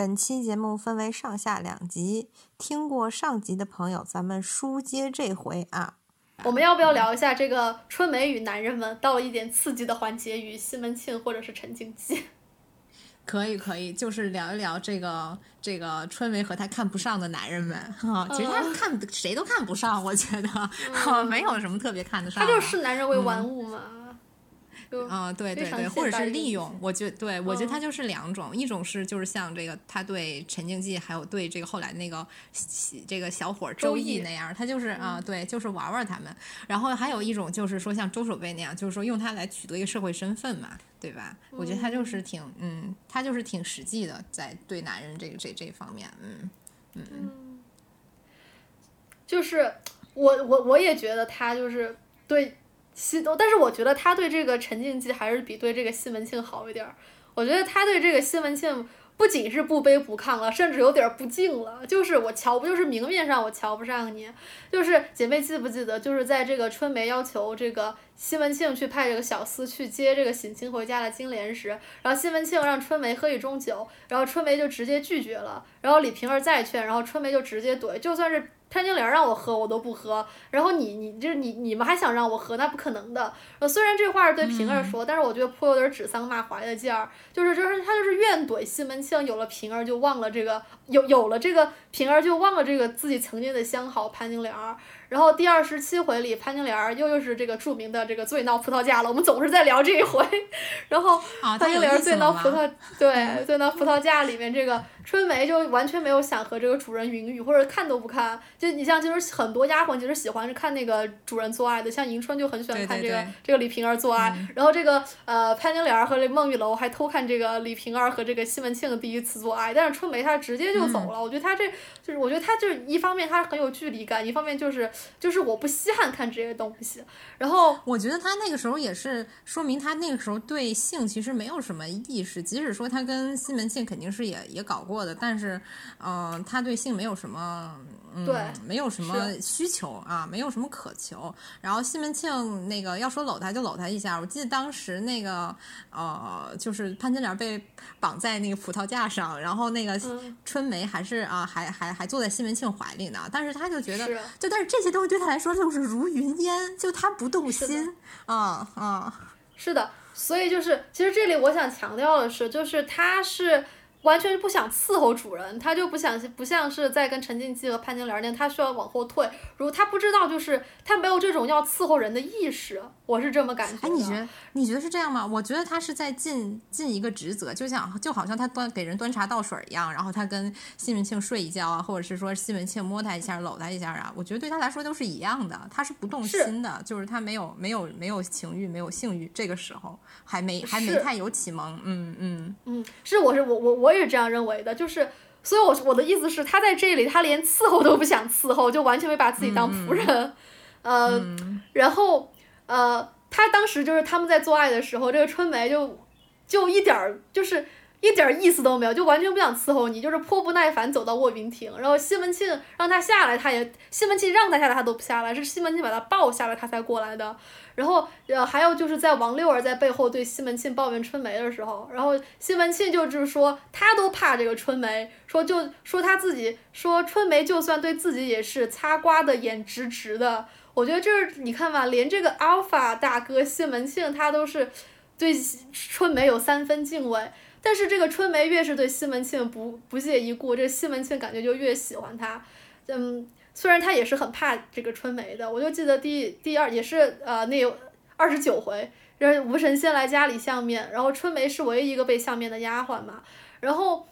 本期节目分为上下两集，听过上集的朋友，咱们书接这回啊。我们要不要聊一下这个春梅与男人们到了一点刺激的环节，与西门庆或者是陈经济？可以可以，就是聊一聊这个这个春梅和她看不上的男人们哈。其实他看谁都看不上，我觉得 没有什么特别看得上。他就是男人为玩物嘛。啊，对对对，或者是利用，我觉对我觉得他就是两种，一种是就是像这个他对陈静济，还有对这个后来那个这个小伙周易那样，他就是啊，对，就是玩玩他们。然后还有一种就是说像周守备那样，就是说用他来取得一个社会身份嘛，对吧？我觉得他就是挺嗯，他就是挺实际的，在对男人这个这这方面，嗯嗯，就是我我我也觉得他就是对。西都，但是我觉得他对这个陈静姬还是比对这个西门庆好一点儿。我觉得他对这个西门庆不仅是不卑不亢了，甚至有点不敬了。就是我瞧不，就是明面上我瞧不上你。就是姐妹记不记得，就是在这个春梅要求这个西门庆去派这个小厮去接这个省亲回家的金莲时，然后西门庆让春梅喝一盅酒，然后春梅就直接拒绝了。然后李瓶儿再劝，然后春梅就直接怼，就算是。潘金莲让我喝，我都不喝。然后你你就是你你们还想让我喝，那不可能的。呃，虽然这话是对平儿说，但是我觉得颇有点指桑骂槐的劲儿。就是就是他就是怨怼西门庆，有了平儿就忘了这个，有有了这个平儿就忘了这个自己曾经的相好潘金莲。然后第二十七回里，潘金莲又又是这个著名的这个醉闹葡萄架了。我们总是在聊这一回。然后潘金莲醉闹葡萄，对，醉闹葡萄架里面这个。春梅就完全没有想和这个主人云雨，或者看都不看。就你像，就是很多丫鬟其实喜欢看那个主人做爱的，像迎春就很喜欢看这个这个李瓶儿做爱。然后这个呃潘金莲和这孟玉楼还偷看这个李瓶儿和这个西门庆第一次做爱。但是春梅她直接就走了。我觉得她这就是，我觉得她就是一方面她很有距离感，一方面就是就是我不稀罕看这些东西。然后我觉得她那个时候也是说明她那个时候对性其实没有什么意识，即使说她跟西门庆肯定是也也搞过。的，但是，嗯，他对性没有什么，嗯，没有什么需求啊，没有什么渴求。然后西门庆那个要说搂他就搂他一下，我记得当时那个，呃，就是潘金莲被绑在那个葡萄架上，然后那个春梅还是啊，还还还坐在西门庆怀里呢。但是他就觉得，就但是这些东西对他来说就是如云烟，就他不动心啊啊，是的。所以就是，其实这里我想强调的是，就是他是。完全不想伺候主人，他就不想不像是在跟陈静姬和潘金莲那样，他需要往后退。如果他不知道，就是他没有这种要伺候人的意识，我是这么感觉。哎，你觉得你觉得是这样吗？我觉得他是在尽尽一个职责，就像就好像他端给人端茶倒水一样，然后他跟西门庆睡一觉啊，或者是说西门庆摸他一下、搂他一下啊，我觉得对他来说都是一样的，他是不动心的，就是他没有没有没有情欲，没有性欲，这个时候还没还没太有启蒙。嗯嗯嗯，是我是我我我。我也是这样认为的，就是，所以，我我的意思是，他在这里，他连伺候都不想伺候，就完全没把自己当仆人，呃，然后，呃，他当时就是他们在做爱的时候，这个春梅就就一点儿就是。一点意思都没有，就完全不想伺候你，就是颇不耐烦走到卧云亭，然后西门庆让他下来，他也西门庆让他下来，他都不下来，是西门庆把他抱下来，他才过来的。然后呃，还有就是在王六儿在背后对西门庆抱怨春梅的时候，然后西门庆就是说他都怕这个春梅，说就说他自己说春梅就算对自己也是擦瓜的眼直直的。我觉得这是你看吧，连这个阿尔法大哥西门庆他都是对春梅有三分敬畏。但是这个春梅越是对西门庆不不屑一顾，这西门庆感觉就越喜欢他。嗯，虽然他也是很怕这个春梅的。我就记得第第二也是呃那二十九回，让吴神仙来家里相面，然后春梅是唯一一个被相面的丫鬟嘛。然后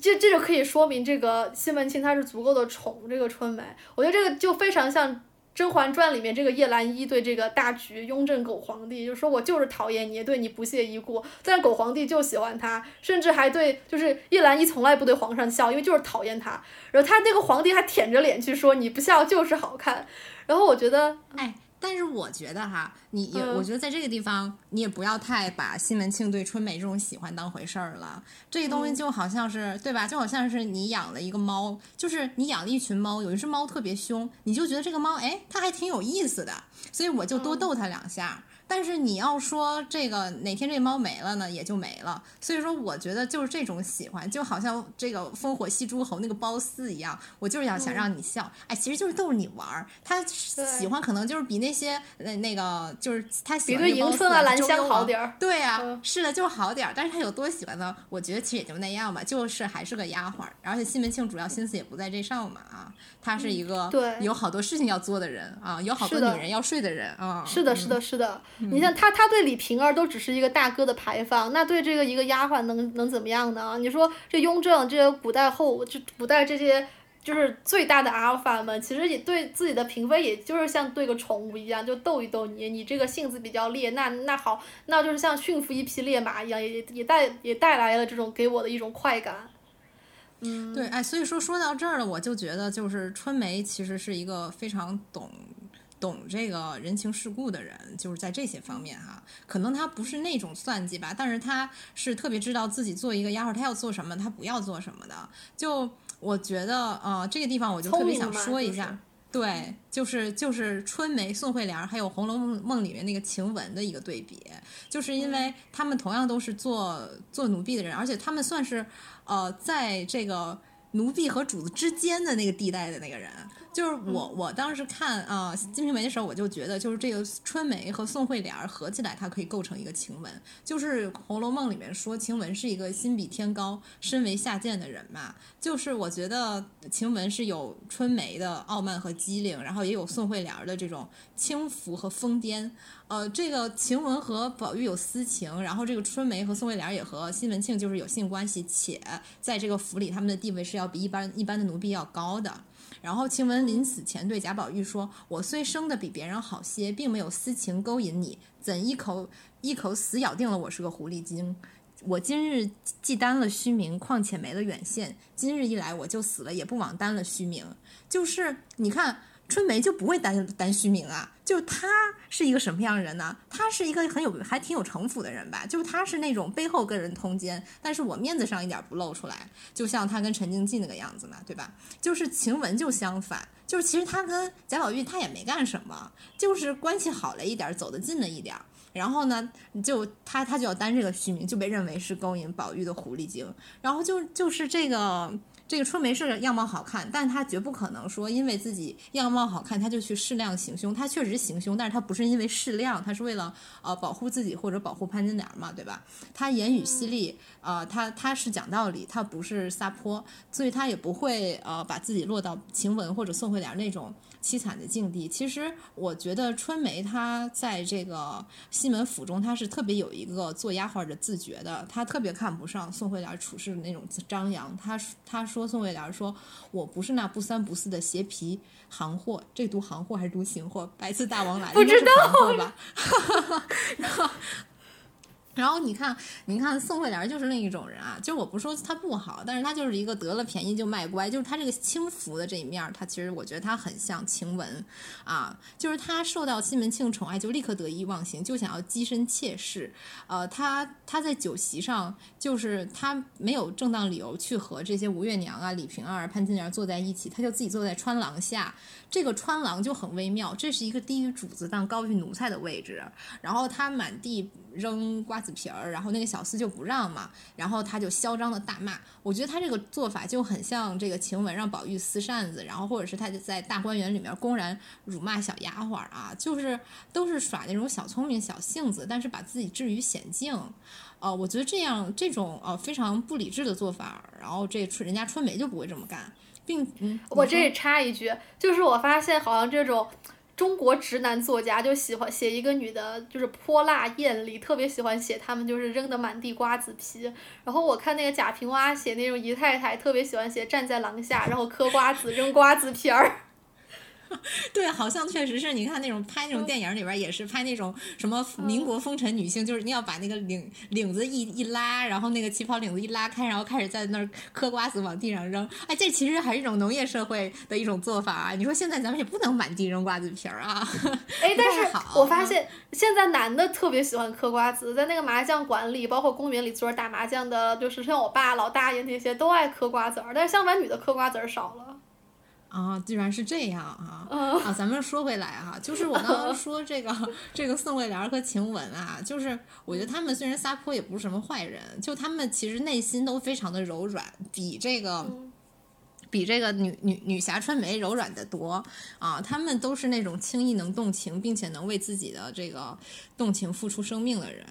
这这就可以说明这个西门庆他是足够的宠这个春梅。我觉得这个就非常像。《甄嬛传》里面这个叶澜依对这个大局雍正狗皇帝就说：“我就是讨厌你，对你不屑一顾。”但是狗皇帝就喜欢他，甚至还对，就是叶澜依从来不对皇上笑，因为就是讨厌他。然后他那个皇帝还舔着脸去说：“你不笑就是好看。”然后我觉得，哎。但是我觉得哈，你也我觉得在这个地方，你也不要太把西门庆对春梅这种喜欢当回事儿了。这个东西就好像是对吧？就好像是你养了一个猫，就是你养了一群猫，有一只猫特别凶，你就觉得这个猫哎，它还挺有意思的，所以我就多逗它两下。但是你要说这个哪天这猫没了呢，也就没了。所以说，我觉得就是这种喜欢，就好像这个烽火戏诸侯那个褒姒一样，我就是要想让你笑，哎，其实就是逗你玩儿。他喜欢可能就是比那些那那个就是他喜欢比对迎春啊、兰香好点儿。对呀，是的，就好点儿。但是他有多喜欢呢？我觉得其实也就那样吧，就是还是个丫鬟。而且西门庆主要心思也不在这上嘛啊，他是一个有好多事情要做的人啊，有好多女人要睡的人啊。是的，是的，是的。你像他，他对李瓶儿都只是一个大哥的牌坊，那对这个一个丫鬟能能怎么样呢？你说这雍正这些古代后，就古代这些就是最大的阿尔法们，其实也对自己的嫔妃，也就是像对个宠物一样，就逗一逗你。你这个性子比较烈，那那好，那就是像驯服一匹烈马一样，也也带也带来了这种给我的一种快感。嗯，对，哎，所以说说到这儿了，我就觉得就是春梅其实是一个非常懂。懂这个人情世故的人，就是在这些方面哈，可能他不是那种算计吧，但是他是特别知道自己做一个丫鬟，他要做什么，他不要做什么的。就我觉得，呃，这个地方我就特别想说一下，对，就是就是春梅、宋惠莲还有《红楼梦》里面那个晴雯的一个对比，就是因为他们同样都是做做奴婢的人，而且他们算是呃，在这个奴婢和主子之间的那个地带的那个人。就是我，我当时看啊《金瓶梅》的时候，我就觉得，就是这个春梅和宋惠莲合起来，它可以构成一个晴雯。就是《红楼梦》里面说晴雯是一个心比天高、身为下贱的人嘛。就是我觉得晴雯是有春梅的傲慢和机灵，然后也有宋惠莲的这种轻浮和疯癫。呃，这个晴雯和宝玉有私情，然后这个春梅和宋惠莲也和西门庆就是有性关系，且在这个府里他们的地位是要比一般一般的奴婢要高的。然后晴雯临死前对贾宝玉说：“我虽生的比别人好些，并没有私情勾引你，怎一口一口死咬定了我是个狐狸精？我今日既担了虚名，况且没了远线，今日一来我就死了，也不枉担了虚名。就是你看。”春梅就不会担担虚名啊，就他是一个什么样的人呢？他是一个很有还挺有城府的人吧，就是他是那种背后跟人通奸，但是我面子上一点不露出来，就像他跟陈静济那个样子嘛，对吧？就是晴雯就相反，就是其实他跟贾宝玉他也没干什么，就是关系好了一点，走得近了一点，然后呢，就他他就要担这个虚名，就被认为是勾引宝玉的狐狸精，然后就就是这个。这个春梅是样貌好看，但她绝不可能说因为自己样貌好看，她就去适量行凶。她确实行凶，但是她不是因为适量，她是为了呃保护自己或者保护潘金莲嘛，对吧？她言语犀利，呃，她她是讲道理，她不是撒泼，所以她也不会呃把自己落到晴雯或者宋惠莲那种。凄惨的境地，其实我觉得春梅她在这个西门府中，她是特别有一个做丫鬟的自觉的，她特别看不上宋惠莲处事的那种张扬。她她说宋惠莲说：“我不是那不三不四的邪皮行货，这读行货还是读行货？白字大王来不知道吧？”然后。然后你看，你看宋惠莲就是另一种人啊，就是我不说她不好，但是她就是一个得了便宜就卖乖，就是她这个轻浮的这一面，她其实我觉得她很像晴雯，啊，就是她受到西门庆宠爱就立刻得意忘形，就想要跻身妾室，呃，她她在酒席上就是她没有正当理由去和这些吴月娘啊、李瓶儿、潘金莲坐在一起，她就自己坐在穿廊下，这个穿廊就很微妙，这是一个低于主子但高于奴才的位置，然后他满地。扔瓜子皮儿，然后那个小厮就不让嘛，然后他就嚣张的大骂。我觉得他这个做法就很像这个晴雯让宝玉撕扇子，然后或者是他就在大观园里面公然辱骂小丫鬟啊，就是都是耍那种小聪明、小性子，但是把自己置于险境。呃，我觉得这样这种呃非常不理智的做法，然后这春人家春梅就不会这么干，并嗯，我这里插一句，就是我发现好像这种。中国直男作家就喜欢写一个女的，就是泼辣艳丽，特别喜欢写他们就是扔的满地瓜子皮。然后我看那个贾平凹写那种姨太太，特别喜欢写站在廊下，然后嗑瓜子扔瓜子皮儿。对，好像确实是你看那种拍那种电影里边也是拍那种什么民国风尘女性，就是你要把那个领领子一一拉，然后那个旗袍领子一拉开，然后开始在那儿嗑瓜子往地上扔。哎，这其实还是一种农业社会的一种做法啊！你说现在咱们也不能满地扔瓜子皮儿啊。哎，但是我发现现在男的特别喜欢嗑瓜子，在那个麻将馆里，包括公园里坐着打麻将的，就是像我爸老大爷那些都爱嗑瓜子儿，但是相反女的嗑瓜子儿少了。啊，居然是这样啊！啊，咱们说回来哈，就是我刚刚说这个 这个宋慧莲和晴雯啊，就是我觉得他们虽然撒泼，也不是什么坏人，就他们其实内心都非常的柔软，比这个。比这个女女女侠春梅柔软的多啊！他们都是那种轻易能动情，并且能为自己的这个动情付出生命的人。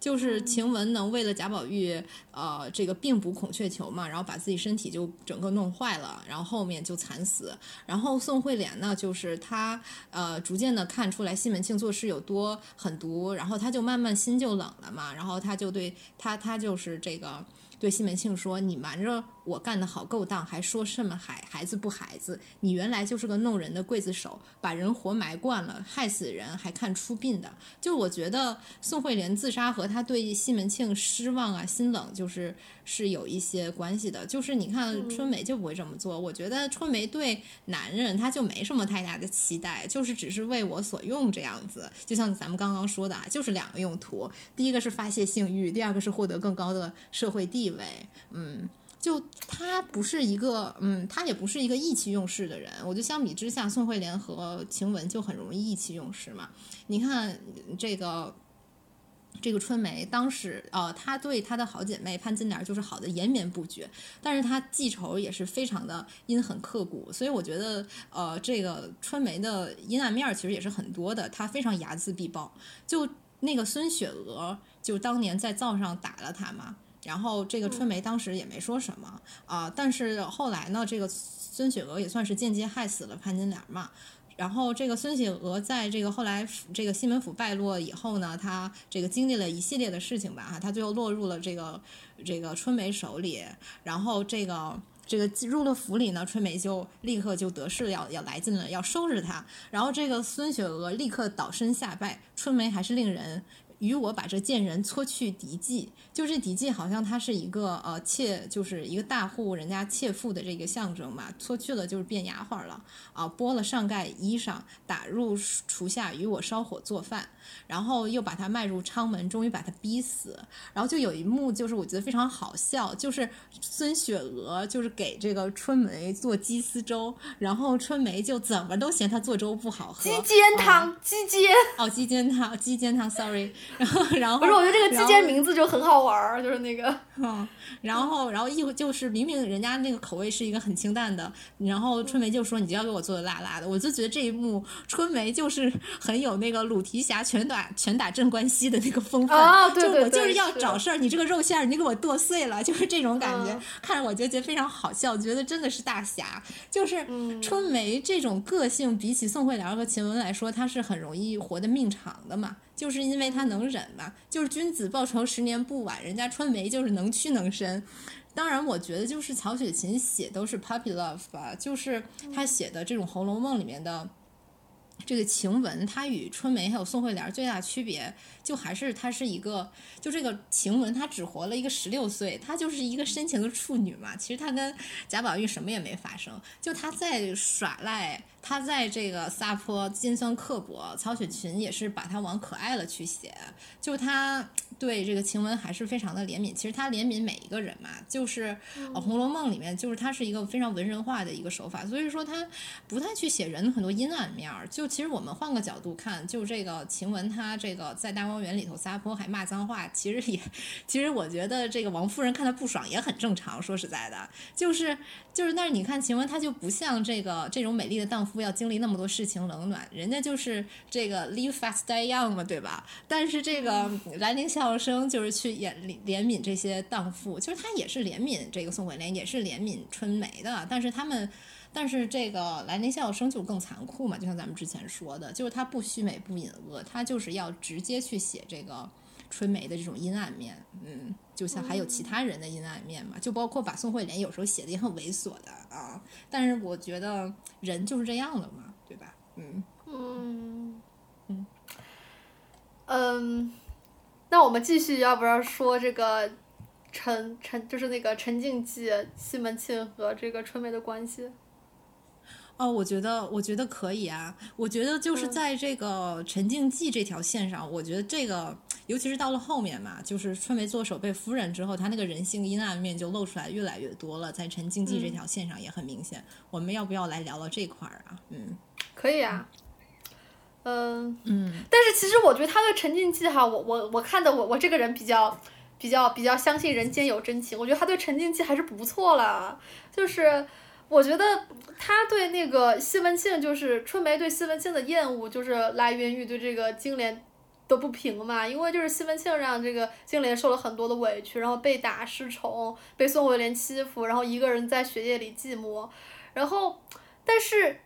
就是晴雯能为了贾宝玉，呃，这个病补孔雀球嘛，然后把自己身体就整个弄坏了，然后后面就惨死。然后宋慧莲呢，就是她呃，逐渐的看出来西门庆做事有多狠毒，然后她就慢慢心就冷了嘛，然后她就对她她就是这个。对西门庆说：“你瞒着我干得好勾当，还说什么孩孩子不孩子？你原来就是个弄人的刽子手，把人活埋惯了，害死人还看出殡的。就我觉得宋慧莲自杀和她对西门庆失望啊、心冷，就是是有一些关系的。就是你看春梅就不会这么做。我觉得春梅对男人他就没什么太大的期待，就是只是为我所用这样子。就像咱们刚刚说的啊，就是两个用途：第一个是发泄性欲，第二个是获得更高的社会地位。”为，嗯，就他不是一个，嗯，他也不是一个意气用事的人。我觉得相比之下，宋慧莲和晴雯就很容易意气用事嘛。你看这个这个春梅，当时呃，她对她的好姐妹潘金莲就是好的延绵不绝，但是她记仇也是非常的阴狠刻骨。所以我觉得，呃，这个春梅的阴暗面其实也是很多的，她非常睚眦必报。就那个孙雪娥，就当年在灶上打了她嘛。然后这个春梅当时也没说什么啊，但是后来呢，这个孙雪娥也算是间接害死了潘金莲嘛。然后这个孙雪娥在这个后来这个西门府败落以后呢，她这个经历了一系列的事情吧，哈，她最后落入了这个这个春梅手里。然后这个这个入了府里呢，春梅就立刻就得势要要来劲了，要收拾她。然后这个孙雪娥立刻倒身下拜，春梅还是令人。与我把这贱人搓去嫡妓，就这嫡妓好像他是一个呃妾，就是一个大户人家妾妇的这个象征嘛，搓去了就是变丫鬟了啊，剥了上盖衣裳，打入厨下与我烧火做饭，然后又把他卖入昌门，终于把他逼死。然后就有一幕就是我觉得非常好笑，就是孙雪娥就是给这个春梅做鸡丝粥，然后春梅就怎么都嫌她做粥不好喝，鸡尖汤，鸡尖哦，鸡尖汤，鸡尖汤，sorry。然后，然后不是，我觉得这个鸡尖名字就很好玩儿，就是那个，嗯，然后，然后一就是明明人家那个口味是一个很清淡的，然后春梅就说你就要给我做的辣辣的，我就觉得这一幕春梅就是很有那个鲁提辖拳打拳打镇关西的那个风范，啊，对对对，就我就是要找事儿，你这个肉馅儿你给我剁碎了，就是这种感觉，看着我就觉得非常好笑，觉得真的是大侠，就是春梅这种个性比起宋慧莲和秦雯来说，她是很容易活得命长的嘛。就是因为他能忍嘛，就是君子报仇十年不晚，人家春梅就是能屈能伸。当然，我觉得就是曹雪芹写都是 puppy love 吧，就是他写的这种《红楼梦》里面的这个晴雯，他与春梅还有宋慧莲最大区别。就还是她是一个，就这个晴雯，她只活了一个十六岁，她就是一个深情的处女嘛。其实她跟贾宝玉什么也没发生，就她在耍赖，她在这个撒泼、尖酸刻薄。曹雪芹也是把她往可爱了去写，就她对这个晴雯还是非常的怜悯。其实她怜悯每一个人嘛，就是《红楼梦》里面，就是她是一个非常文人化的一个手法，所以说她不太去写人很多阴暗面儿。就其实我们换个角度看，就这个晴雯，她这个在大。庄园里头撒泼还骂脏话，其实也，其实我觉得这个王夫人看他不爽也很正常。说实在的，就是就是，但是你看晴雯，她就不像这个这种美丽的荡妇要经历那么多世情冷暖，人家就是这个 live fast die young 嘛，对吧？但是这个兰陵笑笑生就是去演怜悯这些荡妇，其实他也是怜悯这个宋惠莲，也是怜悯春梅的，但是他们。但是这个兰陵笑笑生就更残酷嘛，就像咱们之前说的，就是他不虚美不隐恶，他就是要直接去写这个春梅的这种阴暗面，嗯，就像还有其他人的阴暗面嘛，就包括把宋慧莲有时候写的也很猥琐的啊。但是我觉得人就是这样的嘛，对吧？嗯嗯嗯嗯，那我们继续要不然说这个陈陈就是那个陈静记西门庆和这个春梅的关系？哦，我觉得，我觉得可以啊。我觉得就是在这个陈静记这条线上，我觉得这个。尤其是到了后面嘛，就是春梅做守备夫人之后，她那个人性阴暗面就露出来越来越多了，在陈静济这条线上也很明显。我们要不要来聊聊这块儿啊？嗯，可以啊。嗯嗯，但是其实我觉得他对陈静济哈，我我我看的我我这个人比较比较比较相信人间有真情，我觉得他对陈静济还是不错了。就是我觉得他对那个西门庆，就是春梅对西门庆的厌恶，就是来源于对这个金莲的不平嘛。因为就是西门庆让这个金莲受了很多的委屈，然后被打失宠，被宋惠莲欺负，然后一个人在雪夜里寂寞，然后但是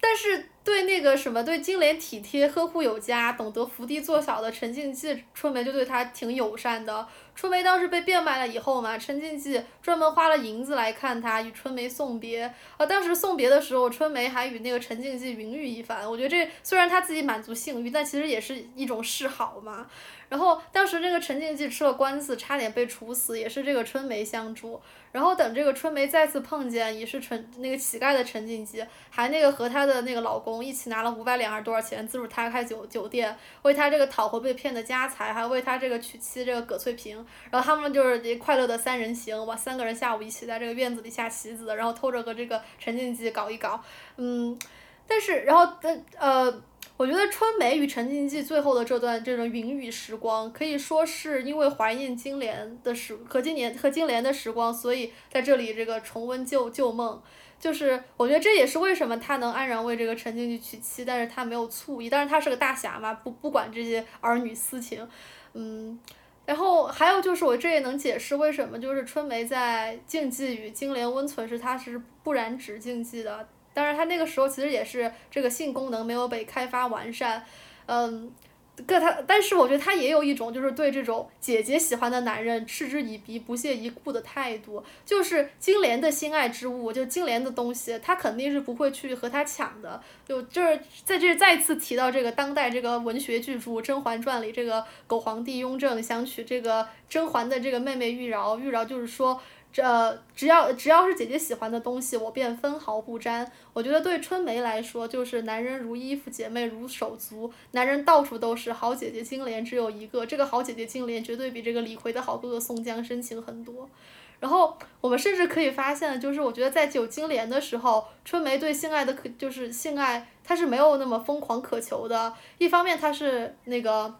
但是。对那个什么，对金莲体贴呵护有加，懂得伏低做小的陈静济，春梅就对他挺友善的。春梅当时被变卖了以后嘛，陈静济专门花了银子来看她，与春梅送别。啊，当时送别的时候，春梅还与那个陈静济云雨一番。我觉得这虽然他自己满足性欲，但其实也是一种示好嘛。然后当时这个陈静济吃了官司，差点被处死，也是这个春梅相助。然后等这个春梅再次碰见，已是陈那个乞丐的陈进基，还那个和她的那个老公一起拿了五百两还是多少钱，自助他开酒酒店，为他这个讨回被骗的家财，还为他这个娶妻这个葛翠萍。然后他们就是快乐的三人行，哇，三个人下午一起在这个院子里下棋子，然后偷着和这个陈进基搞一搞，嗯，但是然后呃。我觉得春梅与陈静济最后的这段这种云雨时光，可以说是因为怀念金莲的时和金莲和金莲的时光，所以在这里这个重温旧旧梦。就是我觉得这也是为什么他能安然为这个陈静济娶妻，但是他没有醋意，但是他是个大侠嘛，不不管这些儿女私情，嗯。然后还有就是我这也能解释为什么就是春梅在竞技与金莲温存时，她是不染指竞技的。当然，他那个时候其实也是这个性功能没有被开发完善，嗯，个他，但是我觉得他也有一种就是对这种姐姐喜欢的男人嗤之以鼻、不屑一顾的态度。就是金莲的心爱之物，就金莲的东西，他肯定是不会去和他抢的。就就是在这再次提到这个当代这个文学巨著《甄嬛传》里，这个狗皇帝雍正想娶这个甄嬛的这个妹妹玉娆，玉娆就是说。这只要只要是姐姐喜欢的东西，我便分毫不沾。我觉得对春梅来说，就是男人如衣服，姐妹如手足，男人到处都是，好姐姐金莲只有一个。这个好姐姐金莲绝对比这个李逵的好哥哥宋江深情很多。然后我们甚至可以发现，就是我觉得在九金莲的时候，春梅对性爱的可就是性爱，她是没有那么疯狂渴求的。一方面，她是那个。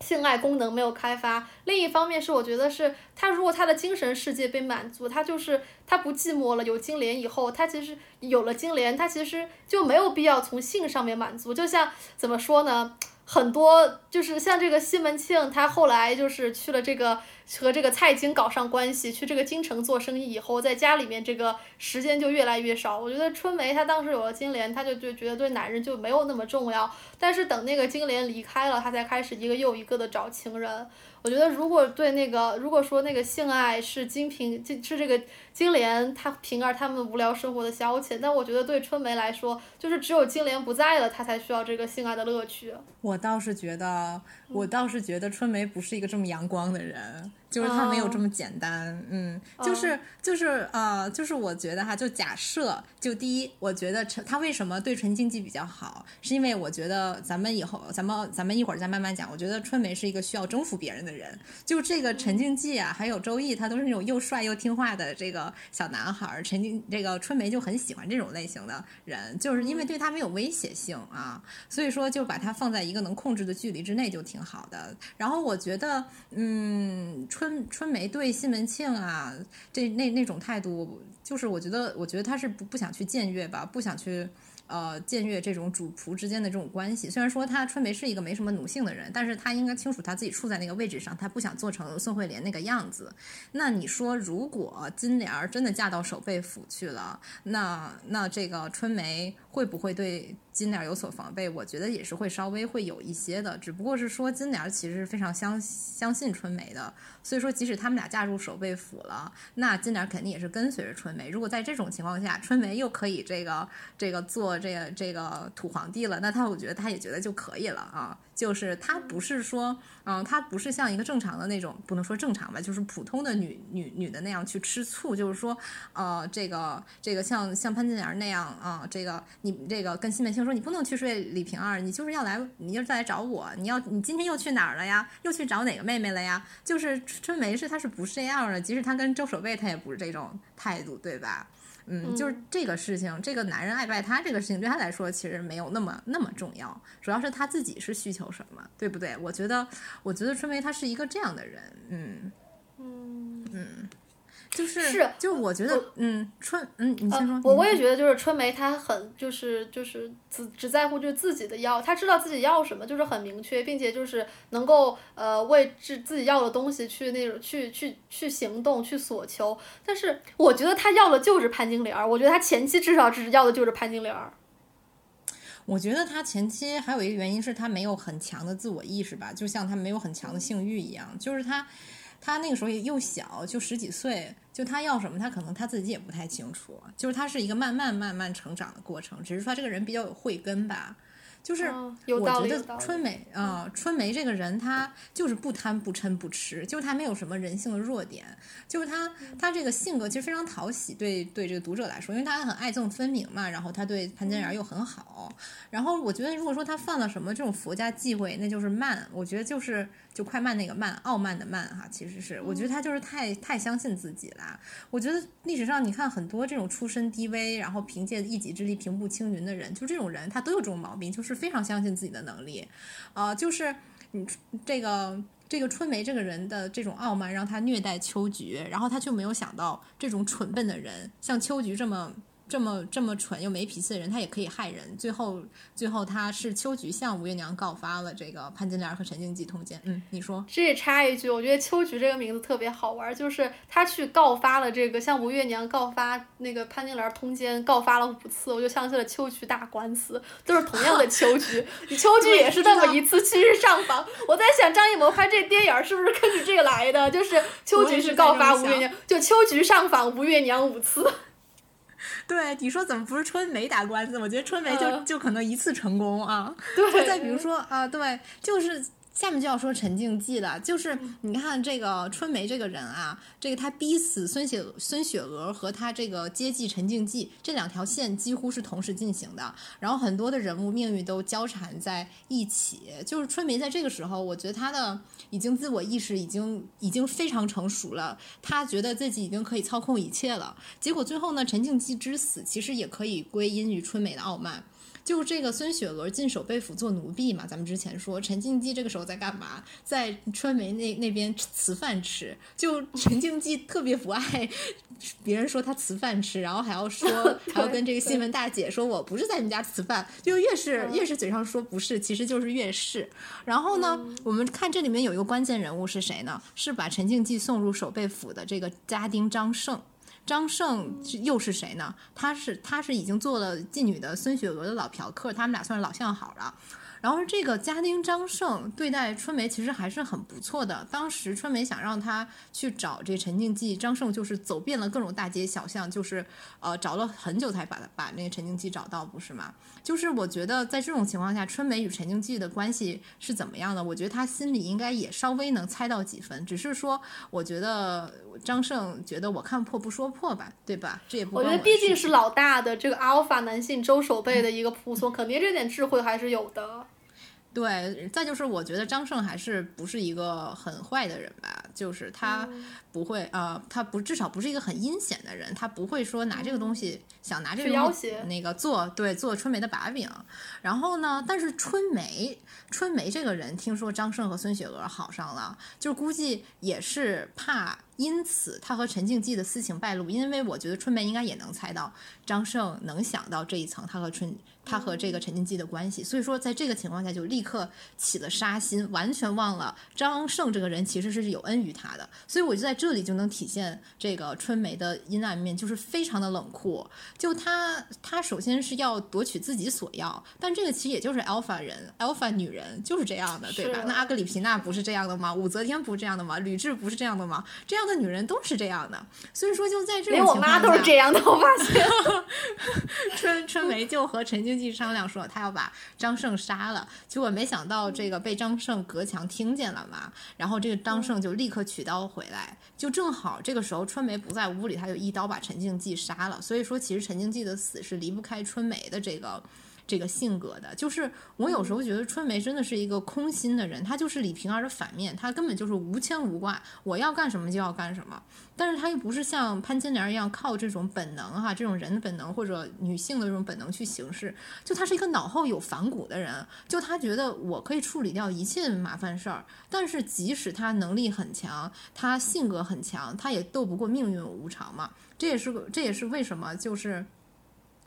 性爱功能没有开发，另一方面是我觉得是他如果他的精神世界被满足，他就是他不寂寞了。有金莲以后，他其实有了金莲，他其实就没有必要从性上面满足。就像怎么说呢？很多就是像这个西门庆，他后来就是去了这个和这个蔡京搞上关系，去这个京城做生意以后，在家里面这个时间就越来越少。我觉得春梅她当时有了金莲，她就就觉得对男人就没有那么重要。但是等那个金莲离开了，她才开始一个又一个的找情人。我觉得如果对那个如果说那个性爱是金瓶，是这个金莲她平儿他们无聊生活的消遣，但我觉得对春梅来说，就是只有金莲不在了，她才需要这个性爱的乐趣。我倒是觉得，我倒是觉得春梅不是一个这么阳光的人。就是他没有这么简单，嗯，就是就是呃，就是我觉得哈，就假设，就第一，我觉得陈他为什么对陈静济比较好，是因为我觉得咱们以后咱们咱们一会儿再慢慢讲。我觉得春梅是一个需要征服别人的人，就这个陈静济啊，还有周易，他都是那种又帅又听话的这个小男孩儿。陈静这个春梅就很喜欢这种类型的人，就是因为对他没有威胁性啊，所以说就把他放在一个能控制的距离之内就挺好的。然后我觉得，嗯。春春梅对西门庆啊，这那那种态度，就是我觉得，我觉得他是不不想去僭越吧，不想去。呃，僭越这种主仆之间的这种关系，虽然说他春梅是一个没什么奴性的人，但是他应该清楚他自己处在那个位置上，他不想做成宋惠莲那个样子。那你说，如果金莲儿真的嫁到守备府去了，那那这个春梅会不会对金莲有所防备？我觉得也是会稍微会有一些的，只不过是说金莲其实是非常相相信春梅的，所以说即使他们俩嫁入守备府了，那金莲肯定也是跟随着春梅。如果在这种情况下，春梅又可以这个这个做。这个这个土皇帝了，那他我觉得他也觉得就可以了啊。就是她不是说，嗯，她不是像一个正常的那种，不能说正常吧，就是普通的女女女的那样去吃醋，就是说，呃，这个这个像像潘金莲那样啊，这个你这个跟西门庆说你不能去睡李瓶儿，你就是要来，你就再来找我，你要你今天又去哪儿了呀？又去找哪个妹妹了呀？就是春梅是他是不是这样的？即使他跟周守备，他也不是这种态度，对吧？嗯，就是这个事情，这个男人爱不爱她这个事情，对他来说其实没有那么那么重要，主要是他自己是需求什么，对不对？我觉得，我觉得春梅她是一个这样的人，嗯嗯嗯。就是是，就我觉得，嗯，春，嗯，你先说。我我也觉得，就是春梅，她很就是就是只只在乎就是自己的要，她知道自己要什么，就是很明确，并且就是能够呃为自自己要的东西去那种去去去行动去索求。但是我觉得她要的就是潘金莲儿，我觉得她前期至少只是要的就是潘金莲儿。我觉得她前期还有一个原因是她没有很强的自我意识吧，就像她没有很强的性欲一样，就是她。他那个时候也又小，就十几岁，就他要什么，他可能他自己也不太清楚。就是他是一个慢慢慢慢成长的过程，只是说这个人比较有慧根吧。就是我觉得春梅啊，春梅这个人，她就是不贪不嗔不痴，就是她没有什么人性的弱点，就是她她这个性格其实非常讨喜，对对这个读者来说，因为她很爱憎分明嘛，然后她对潘金莲又很好，然后我觉得如果说她犯了什么这种佛家忌讳，那就是慢，我觉得就是就快慢那个慢，傲慢的慢哈，其实是我觉得他就是太太相信自己啦。我觉得历史上你看很多这种出身低微，然后凭借一己之力平步青云的人，就这种人他都有这种毛病，就是。非常相信自己的能力，啊，就是你这个这个春梅这个人的这种傲慢，让他虐待秋菊，然后他就没有想到这种蠢笨的人，像秋菊这么。这么这么蠢又没脾气的人，他也可以害人。最后，最后他是秋菊向吴月娘告发了这个潘金莲和陈经济通奸。嗯，你说？这也插一句，我觉得秋菊这个名字特别好玩，就是他去告发了这个向吴月娘告发那个潘金莲通奸，告发了五次，我就想起了秋菊打官司，都是同样的 秋菊。你秋菊也是那么一次去上访。我在想张艺谋拍这电影是不是根据这个来的？就是秋菊是告发吴月娘，就秋菊上访吴月娘五次。对，你说怎么不是春梅打官司？我觉得春梅就就可能一次成功啊。对，再比如说啊，对，就是。下面就要说陈静姬了，就是你看这个春梅这个人啊，这个他逼死孙雪孙雪娥和他这个接济陈静姬这两条线几乎是同时进行的，然后很多的人物命运都交缠在一起。就是春梅在这个时候，我觉得她的已经自我意识已经已经非常成熟了，她觉得自己已经可以操控一切了。结果最后呢，陈静姬之死其实也可以归因于春梅的傲慢。就这个孙雪娥进守备府做奴婢嘛，咱们之前说陈静姬这个时候在干嘛？在春梅那那边辞饭吃。就陈静姬特别不爱别人说她辞饭吃，然后还要说 还要跟这个新闻大姐说我不是在你们家辞饭，就越是越是嘴上说不是，其实就是越是。然后呢，我们看这里面有一个关键人物是谁呢？是把陈静姬送入守备府的这个家丁张胜。张胜又是谁呢？他是他是已经做了妓女的孙雪娥的老嫖客，他们俩算是老相好了。然后这个家丁张胜对待春梅其实还是很不错的。当时春梅想让他去找这陈静姬，张胜就是走遍了各种大街小巷，就是呃找了很久才把把那个陈静姬找到，不是吗？就是我觉得在这种情况下，春梅与陈经济的关系是怎么样的？我觉得他心里应该也稍微能猜到几分，只是说我觉得张胜觉得我看破不说破吧，对吧？这也不我觉得毕竟是老大的这个阿尔法男性周守备的一个仆从，肯定这点智慧还是有的。对，再就是我觉得张胜还是不是一个很坏的人吧，就是他不会啊，他不至少不是一个很阴险的人，他不会说拿这个东西想拿这个东西那个做对做春梅的把柄。然后呢，但是春梅春梅这个人听说张胜和孙雪娥好上了，就估计也是怕。因此，他和陈静姬的私情败露，因为我觉得春梅应该也能猜到张胜能想到这一层，他和春他和这个陈静姬的关系，所以说在这个情况下就立刻起了杀心，完全忘了张胜这个人其实是有恩于他的，所以我就在这里就能体现这个春梅的阴暗面，就是非常的冷酷。就他他首先是要夺取自己所要，但这个其实也就是 alpha 人 alpha 女人就是这样的，对吧？那阿格里皮娜不是这样的吗？武则天不是这样的吗？吕雉不是这样的吗？这样。的女人都是这样的，所以说就在这种情况下，连我妈都是这样的。我发现，春春梅就和陈经济商量说，她要把张胜杀了。结果没想到这个被张胜隔墙听见了嘛，然后这个张胜就立刻取刀回来，就正好这个时候春梅不在屋里，他就一刀把陈静姬杀了。所以说，其实陈静姬的死是离不开春梅的这个。这个性格的。就是我有时候觉得春梅真的是一个空心的人，她就是李瓶儿的反面，她根本就是无牵无挂，我要干什么就要干什么。但是她又不是像潘金莲一样靠这种本能哈，这种人的本能或者女性的这种本能去行事。就她是一个脑后有反骨的人，就她觉得我可以处理掉一切麻烦事儿。但是即使她能力很强，她性格很强，她也斗不过命运无常嘛。这也是，这也是为什么就是，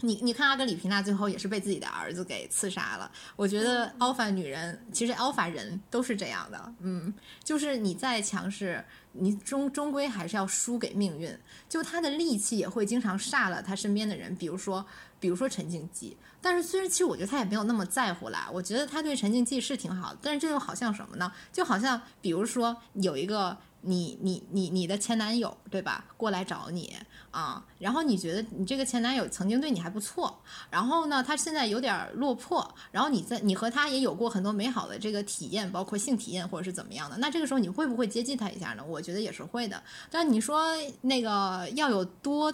你你看阿格里皮娜最后也是被自己的儿子给刺杀了。我觉得 alpha 女人其实 alpha 人都是这样的，嗯，就是你再强势，你终终归还是要输给命运。就她的力气也会经常煞了她身边的人，比如说比如说陈静姬。但是虽然其实我觉得她也没有那么在乎啦，我觉得她对陈静姬是挺好的。但是这又好像什么呢？就好像比如说有一个你你你你的前男友对吧，过来找你。啊，然后你觉得你这个前男友曾经对你还不错，然后呢，他现在有点落魄，然后你在你和他也有过很多美好的这个体验，包括性体验或者是怎么样的，那这个时候你会不会接近他一下呢？我觉得也是会的。但你说那个要有多？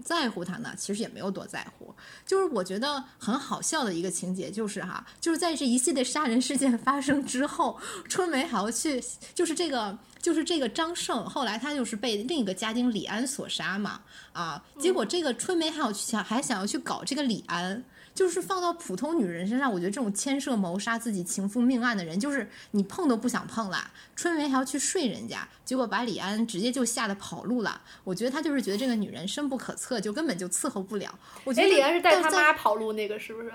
在乎他呢，其实也没有多在乎。就是我觉得很好笑的一个情节，就是哈，就是在这一系列杀人事件发生之后，春梅还要去，就是这个，就是这个张胜，后来他就是被另一个家丁李安所杀嘛，啊，结果这个春梅还要去想，还想要去搞这个李安。就是放到普通女人身上，我觉得这种牵涉谋杀自己情妇命案的人，就是你碰都不想碰啦。春梅还要去睡人家，结果把李安直接就吓得跑路了。我觉得他就是觉得这个女人深不可测，就根本就伺候不了。我觉得李安是带他妈跑路那个是不是？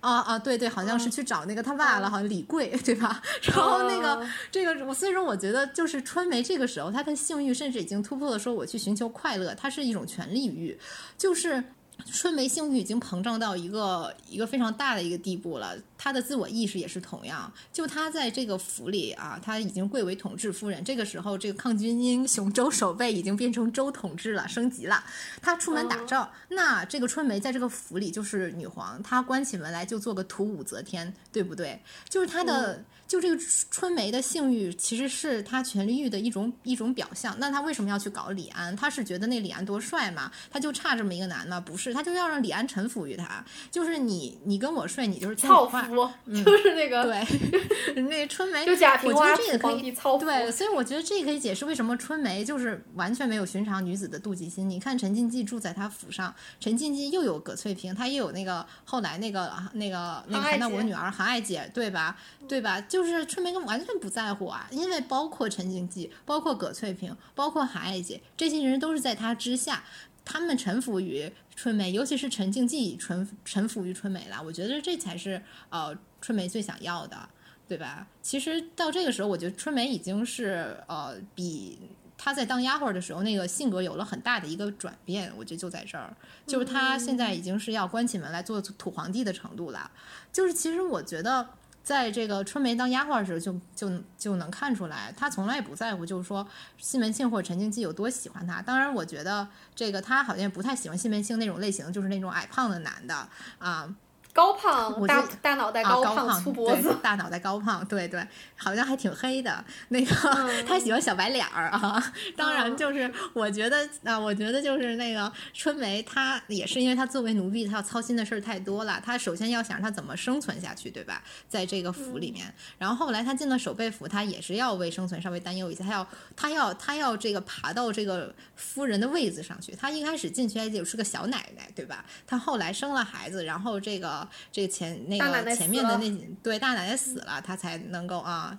啊啊，对对，好像是去找那个他爸了，好像李贵对吧？然后那个这个，所以说我觉得就是春梅这个时候，她的性欲甚至已经突破了说我去寻求快乐，它是一种权利欲，就是。春梅性欲已经膨胀到一个一个非常大的一个地步了，她的自我意识也是同样。就她在这个府里啊，她已经贵为统治夫人。这个时候，这个抗军英雄周守备已经变成周统治了，升级了。她出门打仗，那这个春梅在这个府里就是女皇，她关起门来就做个图武则天，对不对？就是她的。就这个春梅的性欲，其实是她权力欲的一种一种表象。那她为什么要去搞李安？她是觉得那李安多帅嘛？她就差这么一个男的？不是，她就要让李安臣服于他。就是你，你跟我睡，你就是操夫，就是那个对，那春梅。就贾平凹可以操。对，所以我觉得这可以解释为什么春梅就是完全没有寻常女子的妒忌心。你看陈静姬住在他府上，陈静姬又有葛翠萍，她又有那个后来那个那个那个韩大国女儿韩爱姐，对吧？对吧？就是春梅根本完全不在乎啊，因为包括陈静济、包括葛翠萍、包括韩爱姐这些人都是在她之下，他们臣服于春梅，尤其是陈静济臣臣服于春梅了。我觉得这才是呃春梅最想要的，对吧？其实到这个时候，我觉得春梅已经是呃比她在当丫鬟的时候那个性格有了很大的一个转变。我觉得就在这儿，就是她现在已经是要关起门来做土皇帝的程度了。就是其实我觉得。在这个春梅当丫鬟时候，就就就能看出来，她从来也不在乎，就是说西门庆或者陈静姬有多喜欢她。当然，我觉得这个她好像不太喜欢西门庆那种类型，就是那种矮胖的男的啊。高胖大大脑袋高胖粗脖子，大脑袋高胖，对对，好像还挺黑的。那个 他喜欢小白脸儿啊。当然，就是我觉得啊，我觉得就是那个春梅，她也是因为她作为奴婢，她要操心的事儿太多了。她首先要想她怎么生存下去，对吧？在这个府里面，然后后来她进了守备府，她也是要为生存稍微担忧一下。她要她要她要这个爬到这个夫人的位子上去。她一开始进去还就是个小奶奶，对吧？她后来生了孩子，然后这个。这个前那个前面的那对大奶奶死了，她才能够啊，